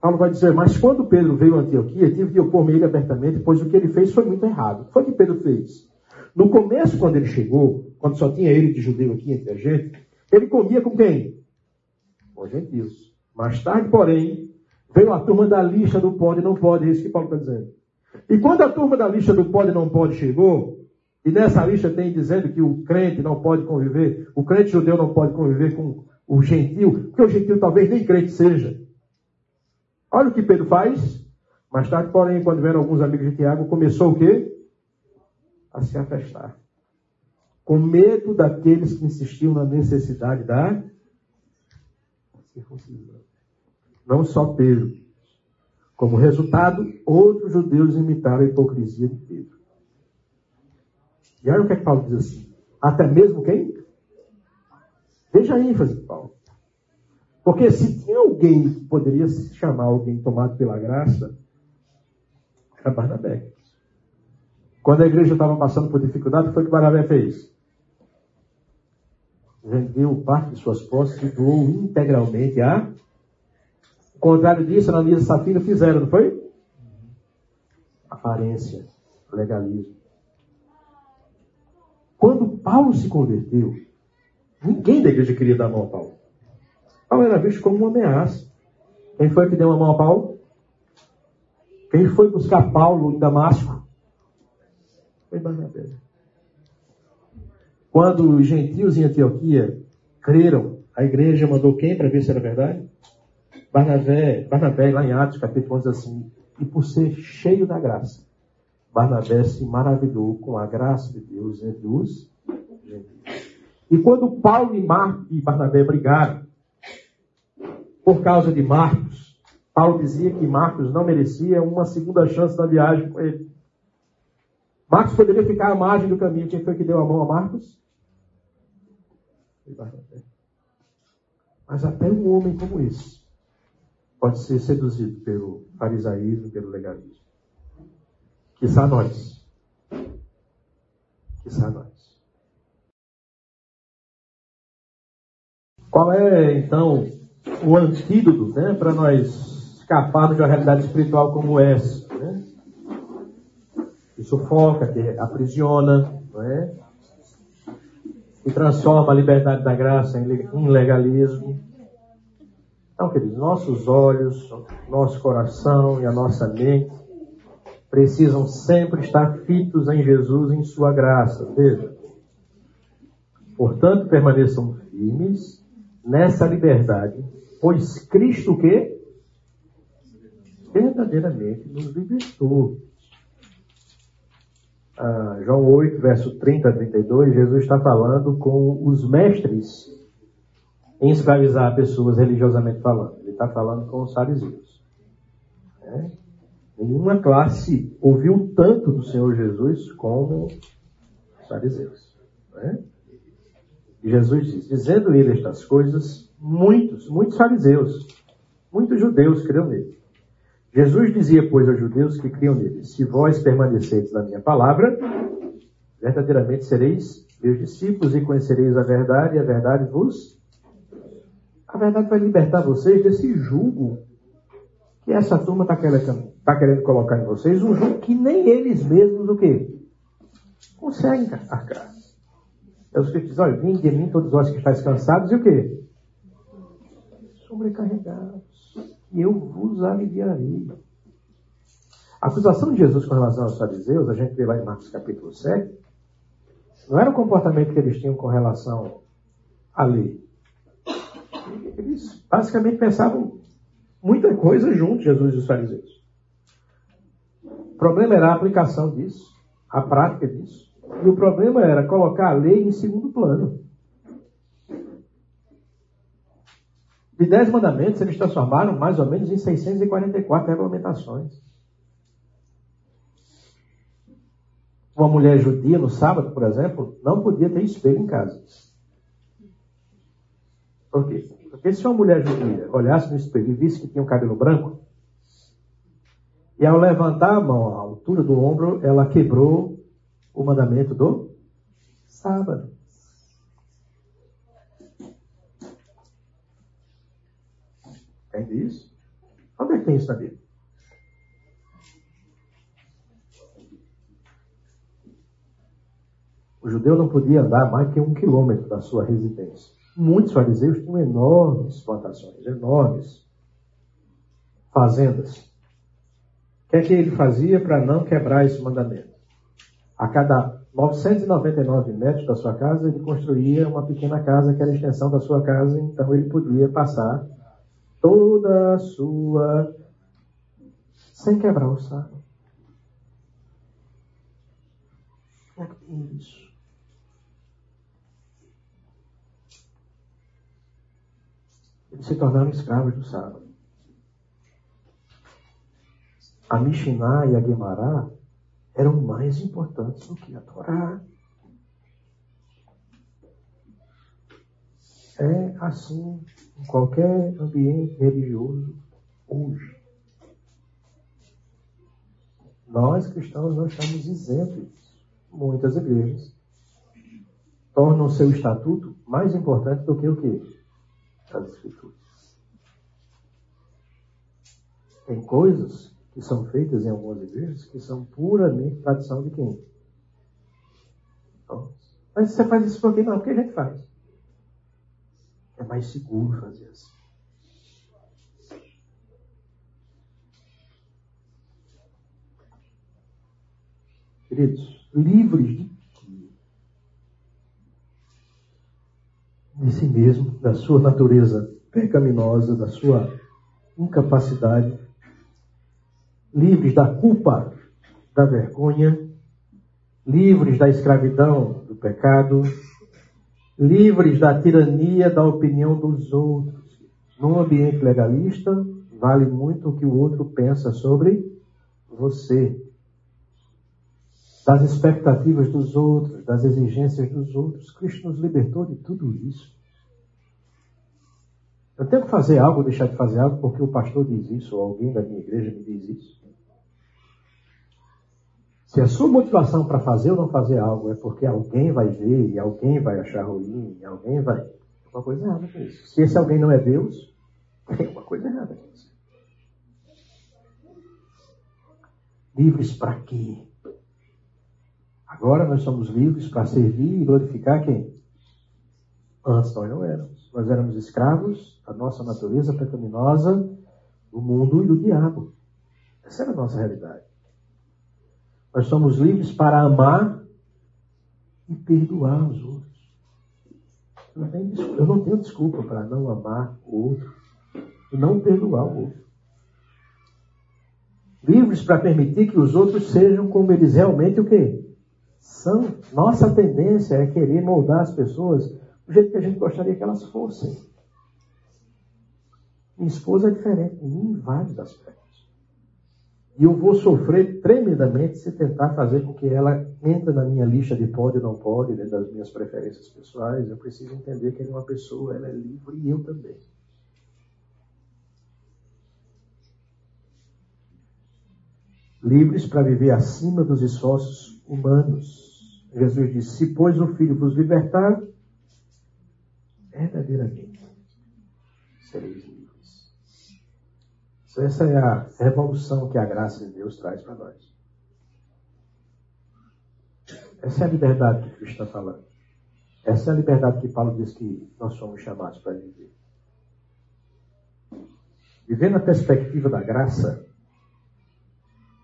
Paulo vai dizer, mas quando Pedro veio a Antioquia, tive de opor-me ele abertamente, pois o que ele fez foi muito errado. Foi o que Pedro fez. No começo, quando ele chegou, quando só tinha ele de judeu aqui entre a gente, ele comia com quem? Com gentios. Mais tarde, porém, veio a turma da lista do pode e não pode, é isso que Paulo está dizendo. E quando a turma da lista do pode e não pode chegou, e nessa lista tem dizendo que o crente não pode conviver, o crente judeu não pode conviver com o gentil, porque o gentil talvez nem crente seja. Olha o que Pedro faz. Mais tarde, porém, quando vieram alguns amigos de Tiago, começou o quê? A se afastar. Com medo daqueles que insistiam na necessidade da circuncisão. Não só Pedro. Como resultado, outros judeus imitaram a hipocrisia de Pedro. E olha o que é que Paulo diz assim. Até mesmo quem? Veja a ênfase, Paulo. Porque se tinha alguém que poderia se chamar alguém tomado pela graça, era Barnabé. Quando a igreja estava passando por dificuldade, foi o que Barnabé fez? Vendeu parte de suas posses e doou integralmente a. Contrário disso, Ananias e Safira fizeram, não foi? Aparência, legalismo. Quando Paulo se converteu, ninguém da igreja queria dar mão a Paulo. Paulo era visto como uma ameaça. Quem foi que deu a mão a Paulo? Quem foi buscar Paulo em Damasco? Foi Barnabé. Quando os gentios em Antioquia creram, a igreja mandou quem para ver se era verdade? Barnabé, Barnabé lá em Atos, capítulo 11, assim, e por ser cheio da graça, Barnabé se maravilhou com a graça de Deus entre os gentios. E quando Paulo e, Mar, e Barnabé brigaram por causa de Marcos, Paulo dizia que Marcos não merecia uma segunda chance na viagem com ele. Marcos poderia ficar à margem do caminho. Quem foi que deu a mão a Marcos? Mas até um homem como esse pode ser seduzido pelo farisaísmo, pelo legalismo. Quizá nós. Quizá nós. Qual é, então, o antídoto né, para nós escapado de uma realidade espiritual como essa. Né? Que sufoca, que aprisiona, não é? que transforma a liberdade da graça em legalismo. Então, queridos, nossos olhos, nosso coração e a nossa mente precisam sempre estar fitos em Jesus, em Sua graça. Veja. Portanto, permaneçam firmes nessa liberdade, pois Cristo o quê? verdadeiramente nos libertou. Ah, João 8, verso 30 a 32, Jesus está falando com os mestres em escravizar pessoas religiosamente falando. Ele está falando com os fariseus. É? Nenhuma classe ouviu tanto do Senhor Jesus como os fariseus. É? E Jesus diz, dizendo ele estas coisas, muitos, muitos fariseus, muitos judeus creram nele. Jesus dizia, pois, aos judeus que criam nele: Se vós permaneceis na minha palavra, verdadeiramente sereis meus discípulos e conhecereis a verdade, e a verdade vos. A verdade vai libertar vocês desse jugo que essa turma está querendo, tá querendo colocar em vocês, um jugo que nem eles mesmos o quê? Conseguem arcar. É os que dizem, olha, vem de mim todos vós que estáis cansados e o quê? Sobrecarregados e eu vos aliviarei. A acusação de Jesus com relação aos fariseus, a gente vê lá em Marcos capítulo 7, não era o comportamento que eles tinham com relação à lei. Eles basicamente pensavam muita coisa junto, Jesus e os fariseus. O problema era a aplicação disso, a prática disso. E o problema era colocar a lei em segundo plano. De dez mandamentos, eles transformaram mais ou menos em 644 regulamentações. Uma mulher judia no sábado, por exemplo, não podia ter espelho em casa. Por quê? Porque se uma mulher judia olhasse no espelho e visse que tinha um cabelo branco, e ao levantar a mão à altura do ombro, ela quebrou o mandamento do sábado. Entende isso? Onde é que tem isso na Bíblia? O judeu não podia andar mais que um quilômetro da sua residência. Muitos fariseus tinham enormes plantações, enormes fazendas. O que é que ele fazia para não quebrar esse mandamento? A cada 999 metros da sua casa, ele construía uma pequena casa que era a extensão da sua casa, então ele podia passar toda a sua, sem quebrar o sábado. É isso. Eles se tornaram escravos do sábado. A Mishnah e a Guemará eram mais importantes do que a Torá. É assim em qualquer ambiente religioso hoje. Nós cristãos não estamos isentos. Muitas igrejas tornam seu estatuto mais importante do que o que? As escrituras. Tem coisas que são feitas em algumas igrejas que são puramente tradição de quem? Então, mas você faz isso por quê? Não, porque a gente faz. É mais seguro fazer assim. Queridos, livres de de si mesmo, da sua natureza pecaminosa, da sua incapacidade, livres da culpa, da vergonha, livres da escravidão, do pecado, livres da tirania da opinião dos outros. Num ambiente legalista, vale muito o que o outro pensa sobre você das expectativas dos outros, das exigências dos outros. Cristo nos libertou de tudo isso. Eu tenho que fazer algo deixar de fazer algo porque o pastor diz isso, ou alguém da minha igreja me diz isso. Se a sua motivação para fazer ou não fazer algo é porque alguém vai ver, e alguém vai achar ruim, e alguém vai. Tem uma coisa errada com isso. Se esse alguém não é Deus, tem uma coisa errada com isso. Livres para quê? Agora nós somos livres para servir e glorificar quem? Antes nós não éramos. Nós éramos escravos da nossa natureza pecaminosa, do mundo e do diabo. Essa era a nossa realidade. Nós somos livres para amar e perdoar os outros. Eu não tenho, desculpa para não amar o outro e não perdoar o outro. Livres para permitir que os outros sejam como eles realmente o quê? São. Nossa tendência é querer moldar as pessoas do jeito que a gente gostaria que elas fossem. Minha esposa é diferente de mim em vários aspectos. E eu vou sofrer tremendamente se tentar fazer com que ela entre na minha lista de pode ou não pode, dentro das minhas preferências pessoais. Eu preciso entender que ela é uma pessoa, ela é livre e eu também. Livres para viver acima dos esforços humanos. Jesus disse: Se, pois, o Filho vos libertar, verdadeiramente sereis livres. Essa é a revolução que a graça de Deus traz para nós. Essa é a liberdade que Cristo está falando. Essa é a liberdade que Paulo diz que nós somos chamados para viver. Viver na perspectiva da graça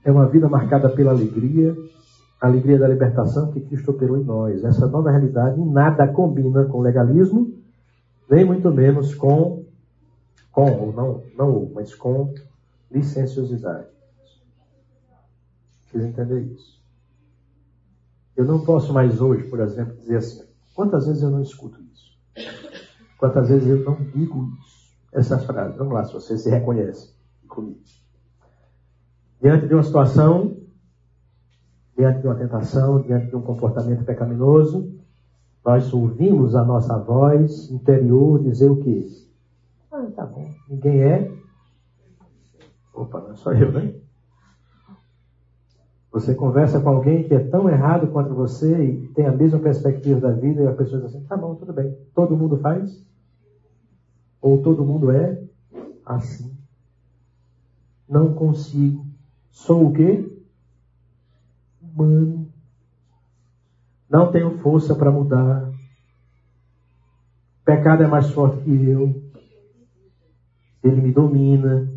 é uma vida marcada pela alegria, a alegria da libertação que Cristo operou em nós. Essa nova realidade nada combina com legalismo, nem muito menos com, com ou não, não, mas com licenciosidade. Vocês entendem isso? Eu não posso mais hoje, por exemplo, dizer assim, quantas vezes eu não escuto isso? Quantas vezes eu não digo isso? Essas frases. Vamos lá, se você se reconhece comigo. Diante de uma situação diante de uma tentação, diante de um comportamento pecaminoso, nós ouvimos a nossa voz interior dizer o quê? Ah, tá bom. Ninguém é. Opa, não é só eu, né? Você conversa com alguém que é tão errado quanto você e tem a mesma perspectiva da vida e a pessoa diz assim, tá bom, tudo bem. Todo mundo faz? Ou todo mundo é assim? Não consigo. Sou o quê? Humano. Não tenho força para mudar. O pecado é mais forte que eu. Ele me domina.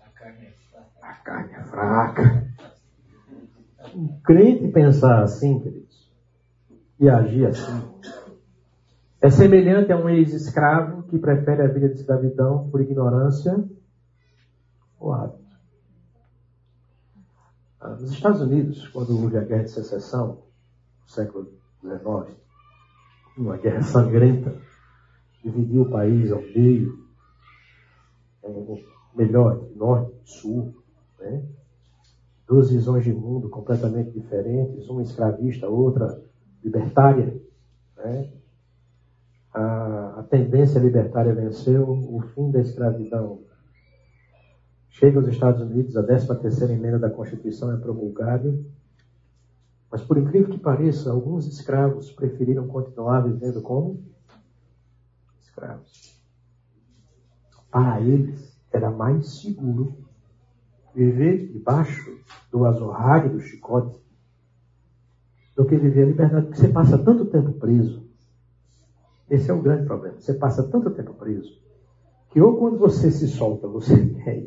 A carne é fraca. Um crente pensar assim, queridos, e agir assim, é semelhante a um ex-escravo que prefere a vida de escravidão por ignorância ou hábito. Ah, nos Estados Unidos, quando houve a Guerra de Secessão, no século XIX, uma guerra sangrenta, dividiu o país ao meio, é, melhor, norte e sul, né? duas visões de mundo completamente diferentes, uma escravista, outra libertária. Né? a, a tendência libertária venceu, o fim da escravidão chega aos Estados Unidos, a 13 terceira emenda da Constituição é promulgada, mas por incrível que pareça, alguns escravos preferiram continuar vivendo como escravos. Para eles era mais seguro viver debaixo do azorrague, do chicote, do que viver a liberdade, porque você passa tanto tempo preso. Esse é o grande problema. Você passa tanto tempo preso que ou quando você se solta, você quer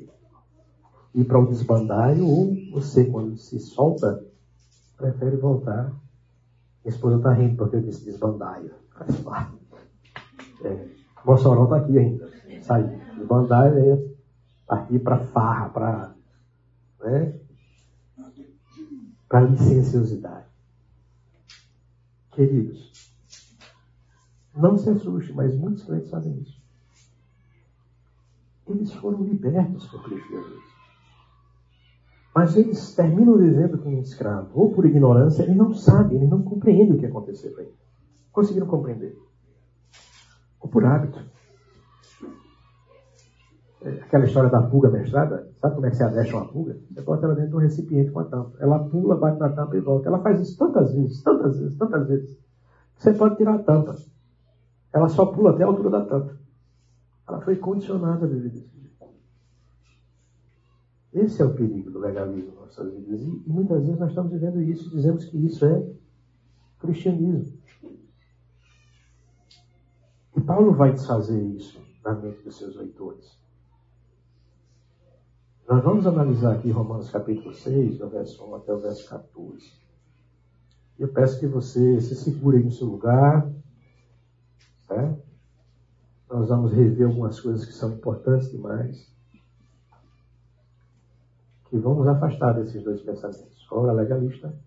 ir para o desbandaio, ou você, quando se solta, prefere voltar. Minha esposa está rindo porque eu disse desbandaio. É, Mossoró está aqui ainda. Saiu. Desbandaio é partir para farra, para né? para licenciosidade. Queridos, não se assuste, mas muitos crentes fazem isso. Eles foram libertos por Cristo Jesus. Mas eles terminam vivendo como um escravo, ou por ignorância, eles não sabem, eles não compreendem o que aconteceu para eles. Conseguiram compreender. Ou por hábito. É, aquela história da pulga mestrada, sabe como é que você adexa uma pulga? Você bota ela dentro de um recipiente com a tampa. Ela pula, bate na tampa e volta. Ela faz isso tantas vezes, tantas vezes, tantas vezes. Você pode tirar a tampa. Ela só pula até a altura da tampa. Ela foi condicionada a viver jeito. Esse é o perigo do legalismo em nossas vidas. E, e muitas vezes nós estamos vivendo isso e dizemos que isso é cristianismo. E Paulo vai desfazer isso na mente dos seus leitores. Nós vamos analisar aqui Romanos capítulo 6, do verso 1 até o verso 14. Eu peço que você se segure aí no seu lugar. Certo? Nós vamos rever algumas coisas que são importantes demais. Que vamos afastar desses dois pensamentos. Ora legalista,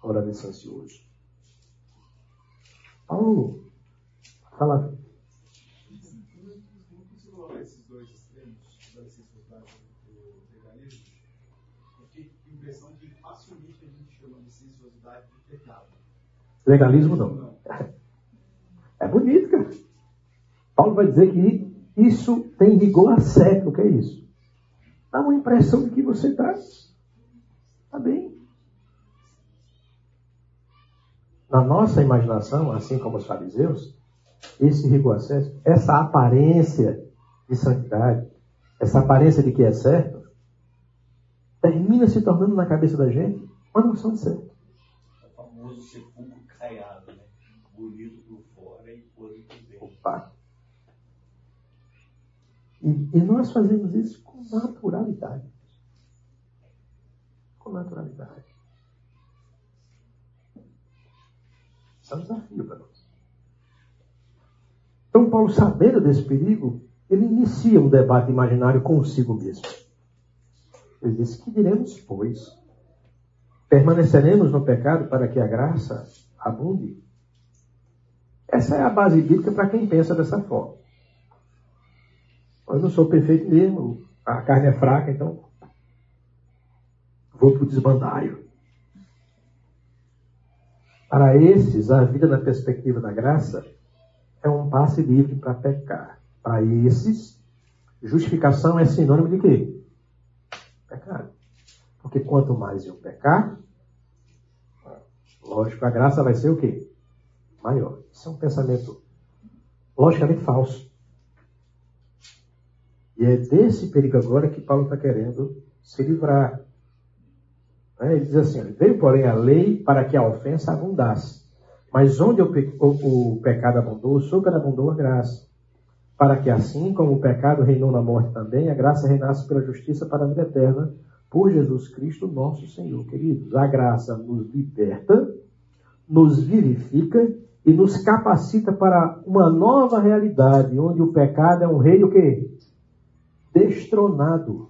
ora licencioso. Paulo fala Legalismo não. É bonito, cara. Paulo vai dizer que isso tem rigor a sério. O que é isso? Dá uma impressão de que você está tá bem. Na nossa imaginação, assim como os fariseus, esse rigor a sério, essa aparência de santidade, essa aparência de que é certo, termina se tornando na cabeça da gente uma noção de certo. É o famoso sepulcro caiado, né? Bonito por fora e podre por dentro. Opa. E, e nós fazemos isso naturalidade. Com naturalidade. Isso é um desafio para nós. Então, Paulo, sabendo desse perigo, ele inicia um debate imaginário consigo mesmo. Ele diz: Que diremos, pois? Permaneceremos no pecado para que a graça abunde? Essa é a base bíblica para quem pensa dessa forma. Eu não sou perfeito mesmo, a carne é fraca, então vou para o desbandaio. Para esses, a vida na perspectiva da graça é um passe livre para pecar. Para esses, justificação é sinônimo de quê? Pecado. Porque quanto mais eu pecar, lógico, a graça vai ser o quê? Maior. Isso é um pensamento logicamente falso. E é desse perigo agora que Paulo está querendo se livrar. Né? Ele diz assim: veio, porém, a lei para que a ofensa abundasse. Mas onde o, pe o, pecado abundou, superabundou a graça. Para que assim como o pecado reinou na morte também, a graça reinasse pela justiça para a vida eterna por Jesus Cristo, nosso Senhor. Queridos, a graça nos liberta, nos vivifica e nos capacita para uma nova realidade, onde o pecado é um rei o quê? Destronado.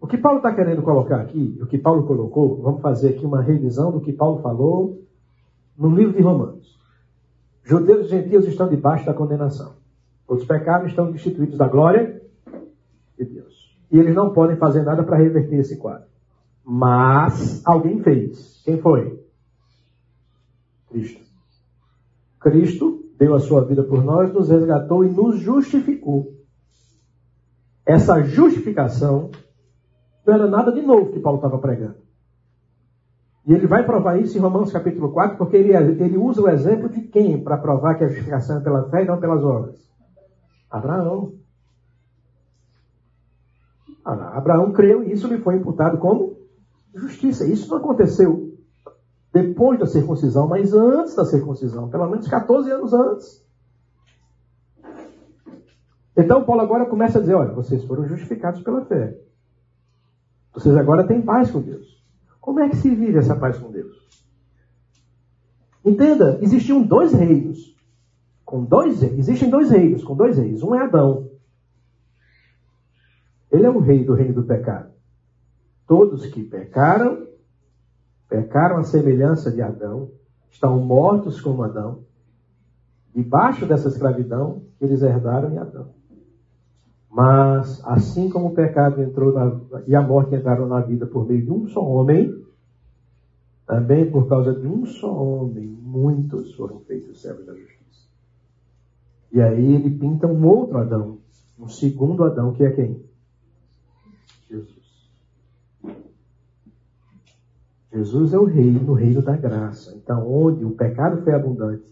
O que Paulo está querendo colocar aqui, o que Paulo colocou, vamos fazer aqui uma revisão do que Paulo falou no livro de Romanos. Judeus e gentios estão debaixo da condenação. Os pecados estão destituídos da glória de Deus. E eles não podem fazer nada para reverter esse quadro. Mas alguém fez. Quem foi? Cristo. Cristo deu a sua vida por nós, nos resgatou e nos justificou. Essa justificação não era nada de novo que Paulo estava pregando. E ele vai provar isso em Romanos capítulo 4, porque ele, ele usa o exemplo de quem para provar que a justificação é pela fé e não pelas obras? Abraão. Abraão creu e isso lhe foi imputado como justiça. Isso não aconteceu depois da circuncisão, mas antes da circuncisão, pelo menos 14 anos antes. Então Paulo agora começa a dizer: olha, vocês foram justificados pela fé. Vocês agora têm paz com Deus. Como é que se vive essa paz com Deus? Entenda, existiam dois reinos. Com dois, existem dois reinos, com dois reis. Um é Adão. Ele é o rei do reino do pecado. Todos que pecaram, pecaram à semelhança de Adão, estão mortos como Adão. Debaixo dessa escravidão, eles herdaram em Adão. Mas, assim como o pecado entrou na, e a morte entraram na vida por meio de um só homem, também por causa de um só homem, muitos foram feitos servos da justiça. E aí ele pinta um outro Adão, um segundo Adão, que é quem? Jesus. Jesus é o rei no reino da graça. Então, onde o pecado foi abundante,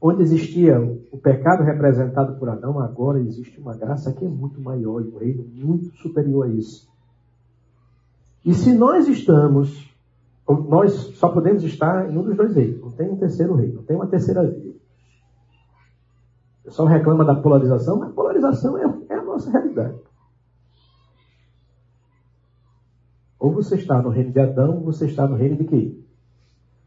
Onde existia o pecado representado por Adão, agora existe uma graça que é muito maior e um reino muito superior a isso. E se nós estamos, nós só podemos estar em um dos dois reinos, não tem um terceiro reino, não tem uma terceira via. O pessoal reclama da polarização, mas a polarização é, é a nossa realidade. Ou você está no reino de Adão, ou você está no reino de quê?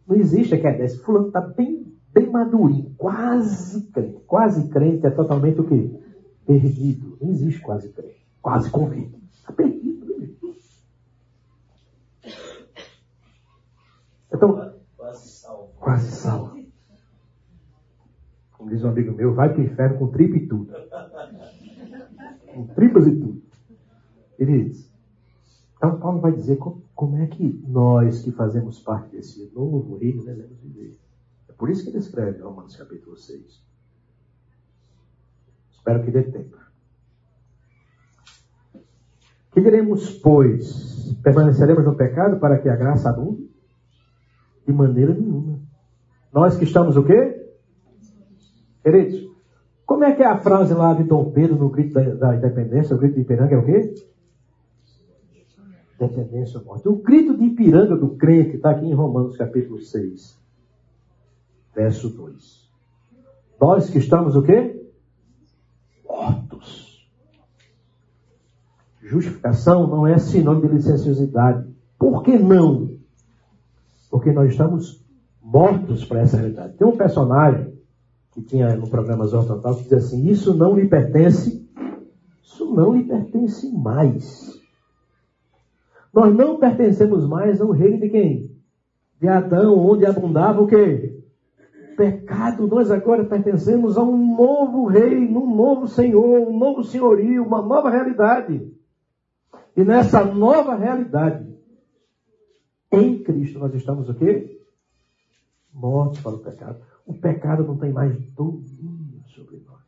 Não existe que é desse. Fulano está bem bem madurinho, quase crente. Quase crente é totalmente o quê? Perdido. Não existe quase crente. Quase convicto. Está perdido. Né? Então, quase salvo. Quase salvo. Como diz um amigo meu, vai para o inferno com tripa e tudo. Com tripas e tudo. Ele diz. Então Paulo vai dizer como, como é que nós que fazemos parte desse novo reino devemos viver. Por isso que ele escreve Romanos capítulo 6. Espero que dê tempo. Que diremos, pois? Permaneceremos no pecado para que a graça abunde? De maneira nenhuma. Nós que estamos o quê? Queridos, como é que é a frase lá de Dom Pedro no grito da, da independência? O grito de Ipiranga é o quê? Independência ou morte. O grito de Ipiranga do crente está aqui em Romanos capítulo 6 verso 2. Nós que estamos o quê? Mortos. Justificação não é sinônimo de licenciosidade. Por que não? Porque nós estamos mortos para essa realidade. Tem um personagem que tinha no programa Zorro Total que diz assim: Isso não lhe pertence, isso não lhe pertence mais. Nós não pertencemos mais ao reino de quem? De Adão, onde abundava o quê? pecado, nós agora pertencemos a um novo reino, um novo Senhor, um novo senhorio, uma nova realidade. E nessa nova realidade, em Cristo, nós estamos o quê? Mortos para o pecado. O pecado não tem mais domínio sobre nós.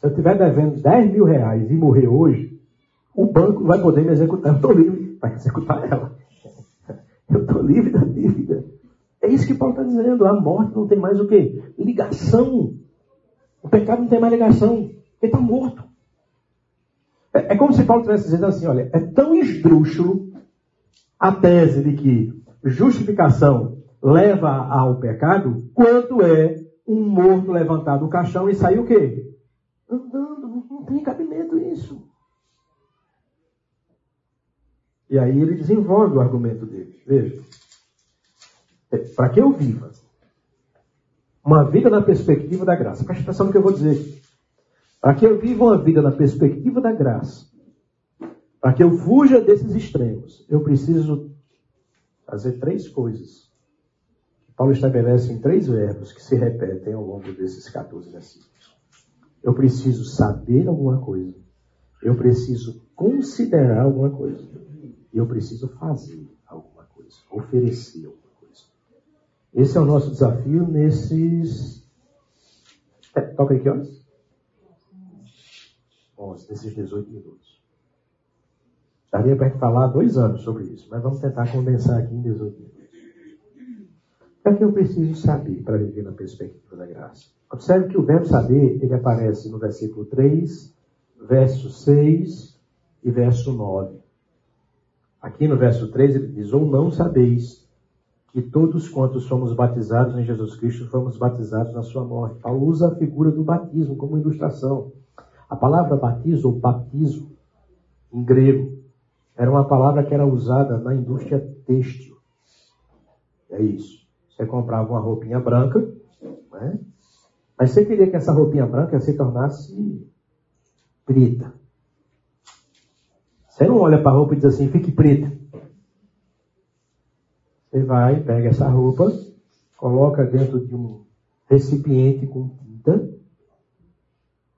Se eu estiver devendo 10 mil reais e morrer hoje, o banco vai poder me executar. Eu estou livre para executar ela. Eu estou livre da dívida. É isso que Paulo está dizendo. A morte não tem mais o quê? Ligação. O pecado não tem mais ligação. Ele está morto. É, é, como se Paulo estivesse dizendo assim: olha, é tão esdrúxulo a tese de que justificação leva ao pecado, quanto é um morto levantado do caixão e sair o quê? Andando. Não tem cabimento isso. E aí ele desenvolve o argumento dele. Veja. É, para que eu viva uma vida na perspectiva da graça. Preste atenção no que eu vou dizer. Para que eu viva uma vida na perspectiva da graça, para que eu fuja desses extremos, eu preciso fazer três coisas. Paulo estabelece em três verbos que se repetem ao longo desses 14 versículos. Eu preciso saber alguma coisa. Eu preciso considerar alguma coisa. Eu preciso fazer alguma coisa. Oferecer alguma coisa. Esse é o nosso desafio nesses. É, toca aí que horas? 11, nesses 18 minutos. Daria para falar dois anos sobre isso, mas vamos tentar condensar aqui em 18 minutos. O é que eu preciso saber para viver na perspectiva da graça? Observe que o verbo saber, ele aparece no versículo 3, verso 6 e verso 9. Aqui no verso 3 ele diz, ou não sabeis que todos quantos fomos batizados em Jesus Cristo fomos batizados na sua morte. Paulo usa a figura do batismo como ilustração. A palavra batismo ou batismo, em grego, era uma palavra que era usada na indústria têxtil. É isso. Você comprava uma roupinha branca, né? mas você queria que essa roupinha branca se tornasse preta. Você não olha para a roupa e diz assim, fique preta. Você vai, pega essa roupa, coloca dentro de um recipiente com tinta,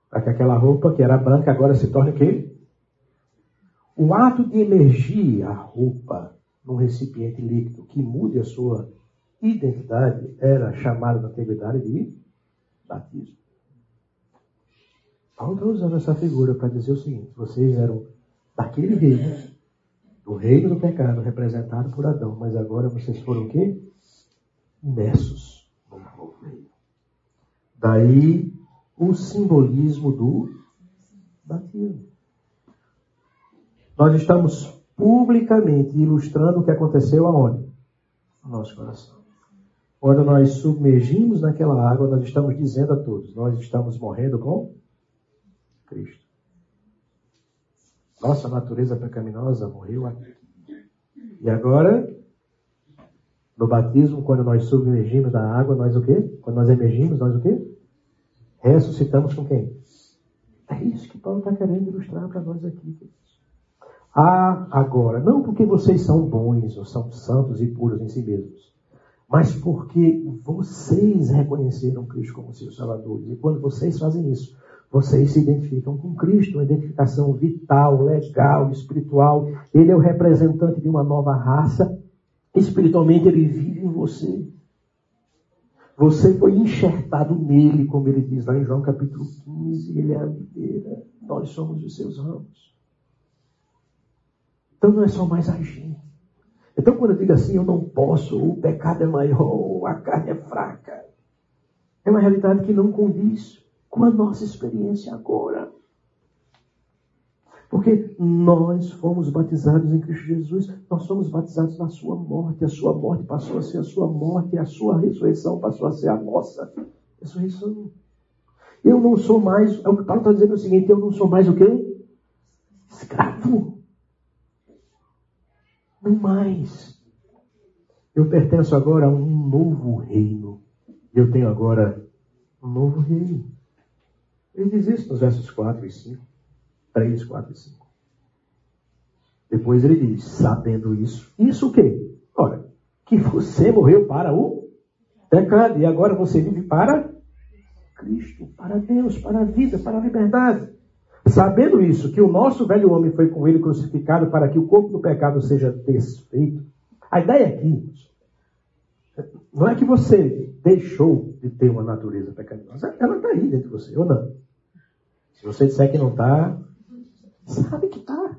para que aquela roupa que era branca agora se torne o quê? O ato de emergir a roupa num recipiente líquido que mude a sua identidade era chamado na antiguidade de batismo. Paulo está usando essa figura para dizer o seguinte: vocês eram daquele reino, do reino do pecado, representado por Adão, mas agora vocês foram o quê? Imersos no novo reino. Daí o simbolismo do batismo. Nós estamos publicamente ilustrando o que aconteceu aonde? No nosso coração. Quando nós submergimos naquela água, nós estamos dizendo a todos: nós estamos morrendo com Cristo. Nossa natureza pecaminosa morreu aqui. E agora, no batismo, quando nós submergimos na água, nós o quê? Quando nós emergimos, nós o quê? Ressuscitamos com quem? É isso que Paulo está querendo ilustrar para nós aqui. Ah, agora, não porque vocês são bons ou são santos e puros em si mesmos, mas porque vocês reconheceram Cristo como seu Salvador. E quando vocês fazem isso, vocês se identificam com Cristo, uma identificação vital, legal, espiritual. Ele é o representante de uma nova raça. Espiritualmente, ele vive em você. Você foi enxertado nele, como ele diz lá em João capítulo 15. Ele é a videira, nós somos os seus ramos. Então não é só mais a gente. Então quando eu digo assim, eu não posso, o pecado é maior, a carne é fraca. É uma realidade que não condiz com a nossa experiência agora. Porque nós fomos batizados em Cristo Jesus, nós somos batizados na sua morte, a sua morte passou a ser a sua morte, a sua ressurreição passou a ser a nossa ressurreição. Eu não sou mais, é o que Paulo está dizendo o seguinte, eu não sou mais o quê? Escravo não mais. Eu pertenço agora a um novo reino. Eu tenho agora um novo reino. Ele diz isso nos versos 4 e 5. 3, 4 e 5. Depois ele diz, sabendo isso, isso o quê? Ora, que você morreu para o pecado e agora você vive para Cristo, para Deus, para a vida, para a liberdade. Sabendo isso, que o nosso velho homem foi com ele crucificado para que o corpo do pecado seja desfeito. A ideia aqui não é que você deixou de ter uma natureza pecaminosa. Ela está aí dentro de você, ou não? Se você disser que não está, sabe que está.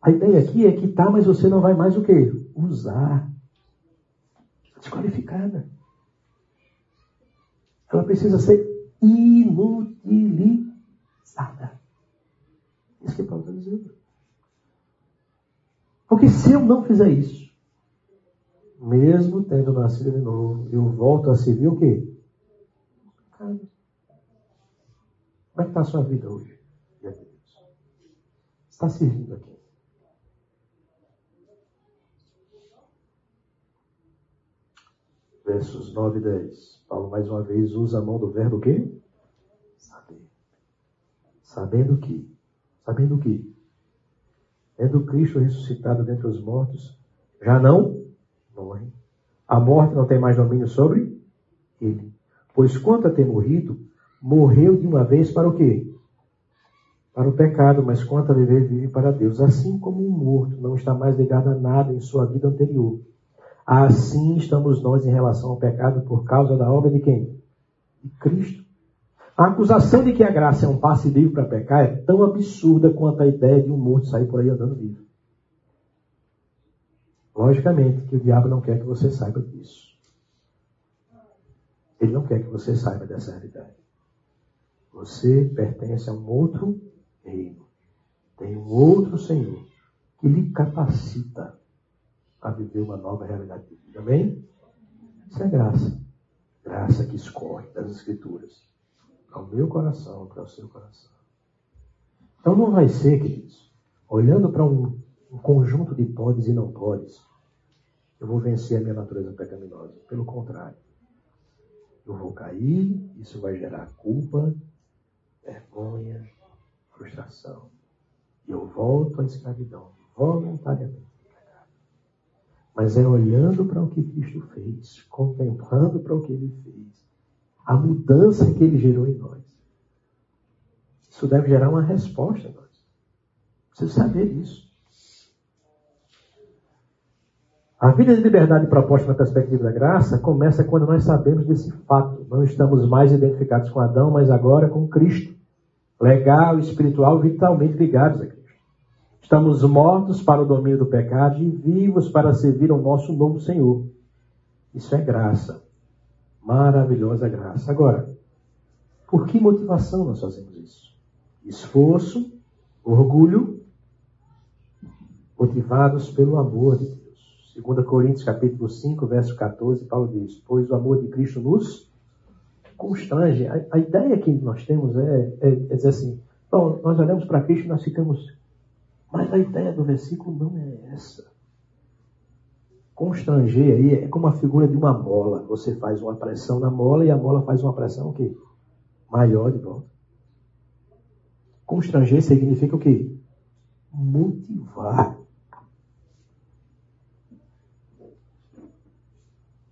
A ideia aqui é que está, mas você não vai mais o quê? Usar. Desqualificada. Ela precisa ser inutilizada. Isso que Paulo está dizendo. Porque se eu não fizer isso, mesmo tendo nascido de novo, eu volto a servir o quê? Como é que está a sua vida hoje? Está servindo aqui. Versos 9 e 10. Paulo mais uma vez usa a mão do verbo o quê? sabendo que, sabendo que, tendo Cristo ressuscitado dentre os mortos, já não morre. A morte não tem mais domínio sobre ele. Pois quanto a ter morrido, morreu de uma vez para o quê? Para o pecado, mas quanto a viver, vive para Deus. Assim como um morto não está mais ligado a nada em sua vida anterior, Assim estamos nós em relação ao pecado por causa da obra de quem? De Cristo. A acusação de que a graça é um passe livre para pecar é tão absurda quanto a ideia de um morto sair por aí andando livre. Logicamente que o diabo não quer que você saiba disso. Ele não quer que você saiba dessa realidade. Você pertence a um outro reino. Tem um outro Senhor que lhe capacita a viver uma nova realidade de vida. Amém? Isso é graça. Graça que escorre das Escrituras para o meu coração, para o seu coração. Então não vai ser, queridos, olhando para um, um conjunto de podes e não podes, eu vou vencer a minha natureza pecaminosa. Pelo contrário, eu vou cair, isso vai gerar culpa, vergonha, frustração. E eu volto à escravidão, voluntariamente. Mas é olhando para o que Cristo fez, contemplando para o que Ele fez, a mudança que Ele gerou em nós. Isso deve gerar uma resposta em nós. Precisa saber disso. A vida de liberdade proposta na perspectiva da graça começa quando nós sabemos desse fato. Não estamos mais identificados com Adão, mas agora com Cristo. Legal, espiritual, vitalmente ligados a Cristo. Estamos mortos para o domínio do pecado e vivos para servir ao nosso novo Senhor. Isso é graça. Maravilhosa graça. Agora, por que motivação nós fazemos isso? Esforço, orgulho, motivados pelo amor de Deus. 2 Coríntios capítulo 5, verso 14, Paulo diz, pois o amor de Cristo nos constrange. A, a ideia que nós temos é, é, é dizer assim, bom, nós olhamos para Cristo e nós ficamos... Mas a ideia do versículo não é essa. Constranger aí é como a figura de uma mola. Você faz uma pressão na mola e a mola faz uma pressão o quê? Maior de volta. Constranger significa o quê? Motivar.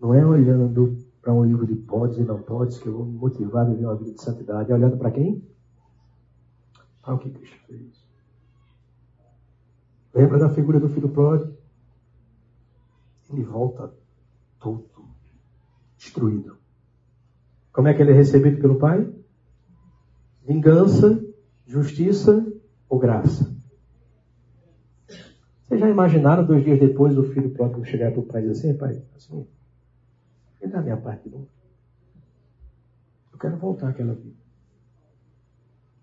Não é olhando para um livro de podes e não podes que eu vou me motivar a viver uma vida de santidade. É olhando para quem? Para o que Cristo fez. Lembra da figura do filho pródigo? Ele volta todo destruído. Como é que ele é recebido pelo Pai? Vingança, justiça ou graça? Vocês já imaginaram dois dias depois o filho pródigo chegar para o pai e dizer assim, pai, assim, dá minha parte de novo. Eu quero voltar àquela vida.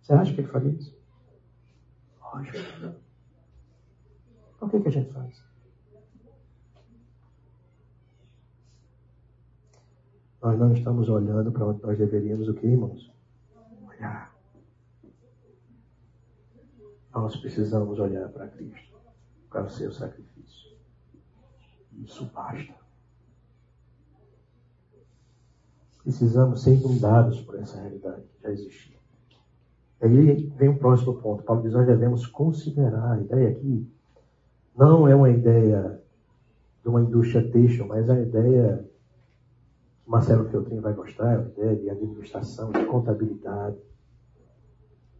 Você acha que ele faria isso? Lógico. Então o que, que a gente faz? Nós não estamos olhando para onde nós deveríamos o que, irmãos? Olhar. Nós precisamos olhar para Cristo, para o seu sacrifício. Isso basta. Precisamos ser inundados por essa realidade que já existia. Aí vem o próximo ponto. Paulo diz: nós devemos considerar a ideia aqui. Não é uma ideia de uma indústria têxtil, mas a ideia que Marcelo Feltrin vai gostar, é a ideia de administração, de contabilidade.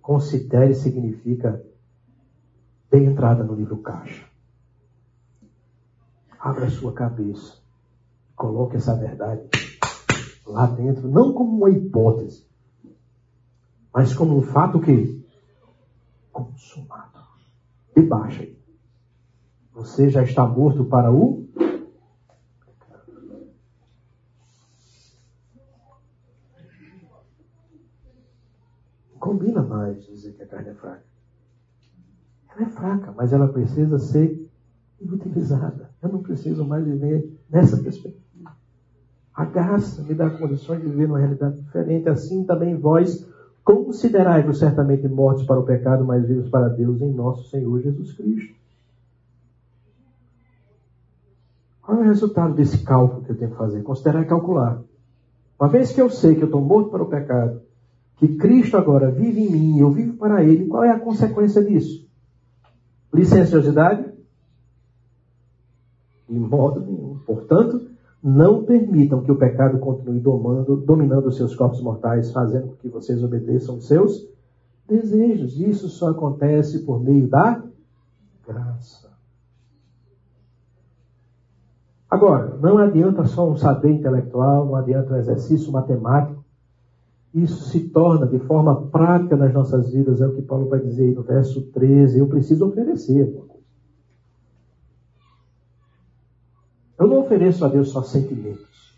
Considere significa dê entrada no livro caixa. Abra a sua cabeça. Coloque essa verdade lá dentro, não como uma hipótese, mas como um fato que consumado. E baixa aí. Você já está morto para o combina mais dizer que a carne é fraca. Ela é fraca, mas ela precisa ser inutilizada. Eu não preciso mais viver nessa perspectiva. A graça me dá condições de viver uma realidade diferente. Assim também vós considerai-vos certamente mortos para o pecado, mas vivos para Deus em nosso Senhor Jesus Cristo. Qual é o resultado desse cálculo que eu tenho que fazer? Considerar e calcular. Uma vez que eu sei que eu estou morto para o pecado, que Cristo agora vive em mim, eu vivo para Ele, qual é a consequência disso? Licenciosidade? De modo nenhum. Portanto, não permitam que o pecado continue domando, dominando os seus corpos mortais, fazendo com que vocês obedeçam os seus desejos. Isso só acontece por meio da graça. Agora, não adianta só um saber intelectual, não adianta um exercício matemático. Isso se torna de forma prática nas nossas vidas, é o que Paulo vai dizer aí no verso 13. Eu preciso oferecer alguma coisa. Eu não ofereço a Deus só sentimentos.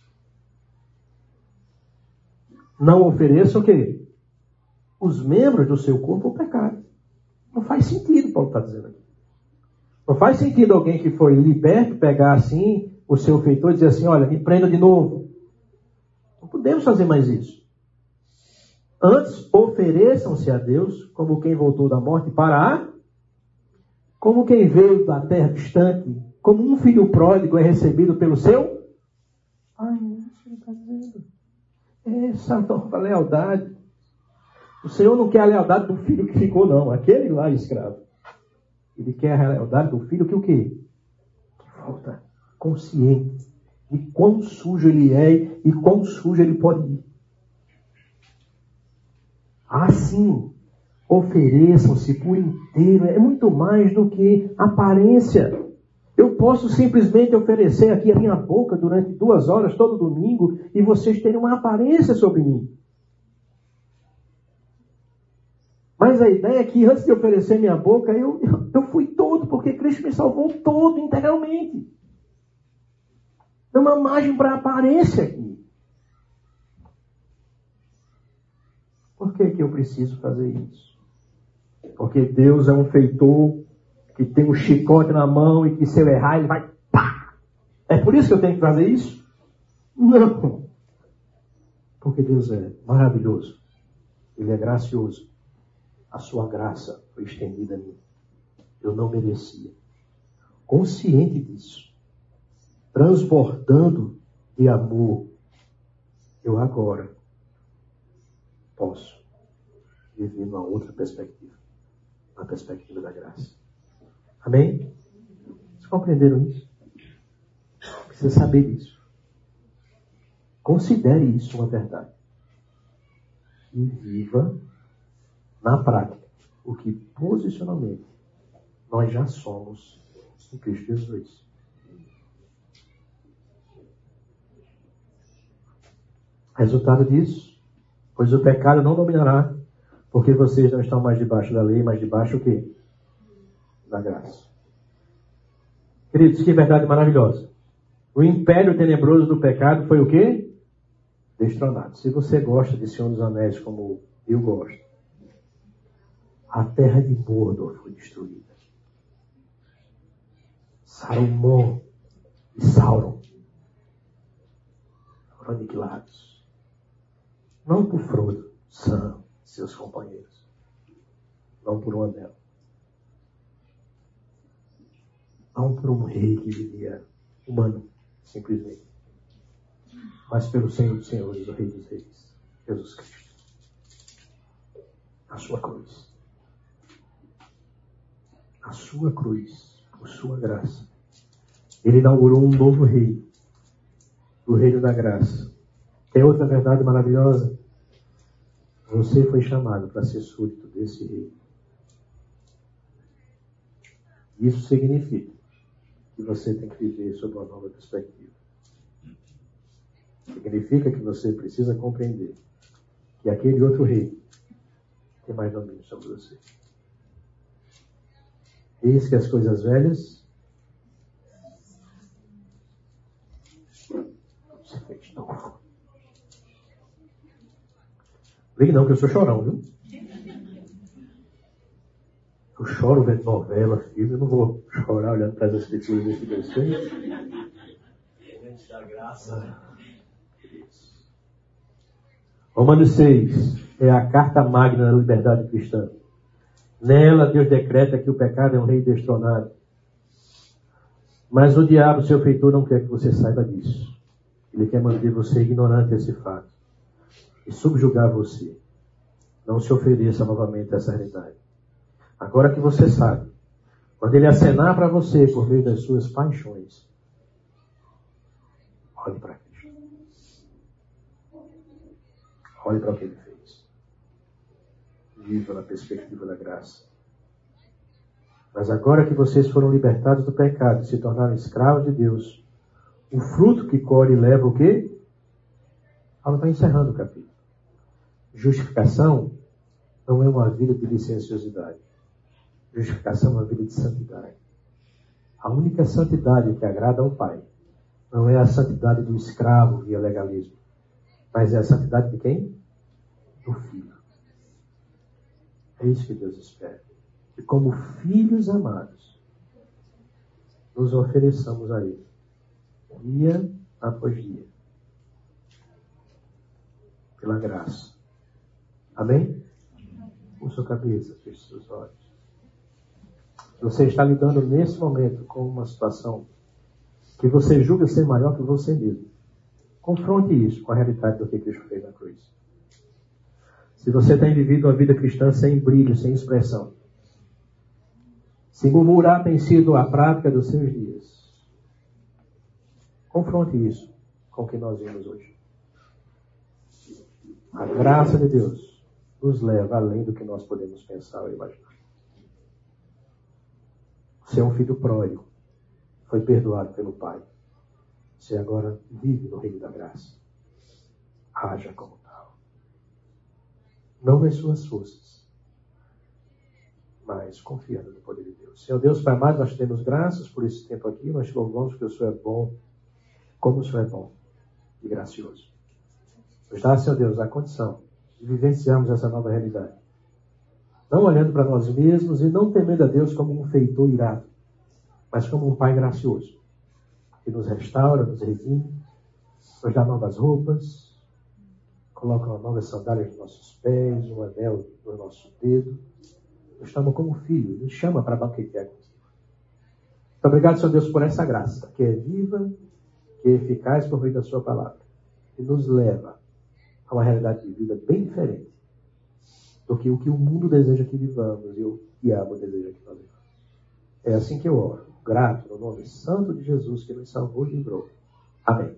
Não ofereço o quê? Os membros do seu corpo ao pecado. Não faz sentido, Paulo está dizendo aqui. Não faz sentido alguém que foi liberto pegar assim o seu feitor e dizer assim: olha, me prenda de novo. Não podemos fazer mais isso. Antes, ofereçam-se a Deus como quem voltou da morte para a. Como quem veio da terra distante, como um filho pródigo é recebido pelo seu. Ai, isso está dizendo. Essa nova lealdade. O Senhor não quer a lealdade do filho que ficou, não. Aquele lá escravo. Ele quer a lealdade do filho que o quê? Que volta consciente de quão sujo ele é e quão sujo ele pode ir. Assim, ofereçam-se por inteiro. É muito mais do que aparência. Eu posso simplesmente oferecer aqui a minha boca durante duas horas todo domingo e vocês terem uma aparência sobre mim. Mas a ideia é que antes de oferecer minha boca, eu, eu, fui todo, porque Cristo me salvou todo, integralmente. Não uma margem para aparência aqui. Por que, que eu preciso fazer isso? Porque Deus é um feitor que tem um chicote na mão e que se eu errar ele vai pá. É por isso que eu tenho que fazer isso? Não. Porque Deus é maravilhoso. Ele é gracioso a sua graça foi estendida a mim. Eu não merecia. Consciente disso, transbordando de amor, eu agora posso viver numa outra perspectiva, na perspectiva da graça. Amém? Vocês compreenderam isso? Precisa saber disso. Considere isso uma verdade. E viva na prática, o que posicionalmente nós já somos em Cristo Jesus. Resultado disso, pois o pecado não dominará, porque vocês não estão mais debaixo da lei, mas debaixo o quê? Da graça. Queridos, que verdade maravilhosa. O império tenebroso do pecado foi o quê? Destronado. Se você gosta de Senhor dos Anéis como eu gosto, a terra de Mordor foi destruída. Salomão e Sauron foram aniquilados. Não por Frodo, Sam seus companheiros. Não por um anel. Não por um rei que vivia humano, simplesmente. Mas pelo Senhor dos Senhores, o Rei dos Reis, Jesus Cristo. A sua cruz a sua cruz, por sua graça. Ele inaugurou um novo rei, o reino da graça. Tem outra verdade maravilhosa? Você foi chamado para ser súdito desse rei. Isso significa que você tem que viver sob uma nova perspectiva. Significa que você precisa compreender que aquele outro rei tem mais domínio sobre você. Eis que as coisas velhas se fez novo. Ligue não, que eu sou chorão, viu? Eu choro vendo novela, filme, eu não vou chorar olhando para as escrituras desse desenho. Diante da graça. Romanos 6 é a carta magna da liberdade cristã. Nela, Deus decreta que o pecado é um rei destronado. Mas o diabo, seu feitor, não quer que você saiba disso. Ele quer manter você ignorante desse fato e subjugar você. Não se ofereça novamente a essa realidade. Agora que você sabe, quando ele acenar para você por meio das suas paixões, olhe para Cristo. Olhe para o que ele fez viva na perspectiva da graça. Mas agora que vocês foram libertados do pecado e se tornaram escravos de Deus, O fruto que colhe leva o quê? Ela está encerrando o capítulo. Justificação não é uma vida de licenciosidade. Justificação é uma vida de santidade. A única santidade que agrada ao Pai não é a santidade do escravo via legalismo, mas é a santidade de quem? Do Filho. É isso que Deus espera. Que como filhos amados, nos ofereçamos a Ele, dia após dia, pela graça. Amém? Com sua cabeça, feche seus olhos. Você está lidando nesse momento com uma situação que você julga ser maior que você mesmo. Confronte isso com a realidade do que Cristo fez na cruz. Se você tem vivido uma vida cristã sem brilho, sem expressão, se murmurar tem sido a prática dos seus dias, confronte isso com o que nós vimos hoje. A graça de Deus nos leva além do que nós podemos pensar ou imaginar. Você é um filho pródigo. Foi perdoado pelo Pai. Você agora vive no reino da graça. Haja como tal. Não nas suas forças, mas confiando no poder de Deus. Senhor Deus, Pai amado, nós temos graças por esse tempo aqui. Nós te louvamos porque o Senhor é bom. Como o Senhor é bom e gracioso. Nos dá, Senhor Deus, a condição de vivenciarmos essa nova realidade não olhando para nós mesmos e não temendo a Deus como um feitor irado, mas como um Pai gracioso, que nos restaura, nos redime, nos dá novas roupas, coloca uma nova sandália nos nossos pés, um anel no nosso dedo, nos chama como filho, nos chama para banquetear. Muito obrigado, Senhor Deus, por essa graça, que é viva, que é eficaz por meio da Sua palavra, que nos leva a uma realidade de vida bem diferente do que o que o mundo deseja que vivamos e o diabo deseja que vivamos. É assim que eu oro, grato no nome santo de Jesus que nos salvou e livrou. Amém.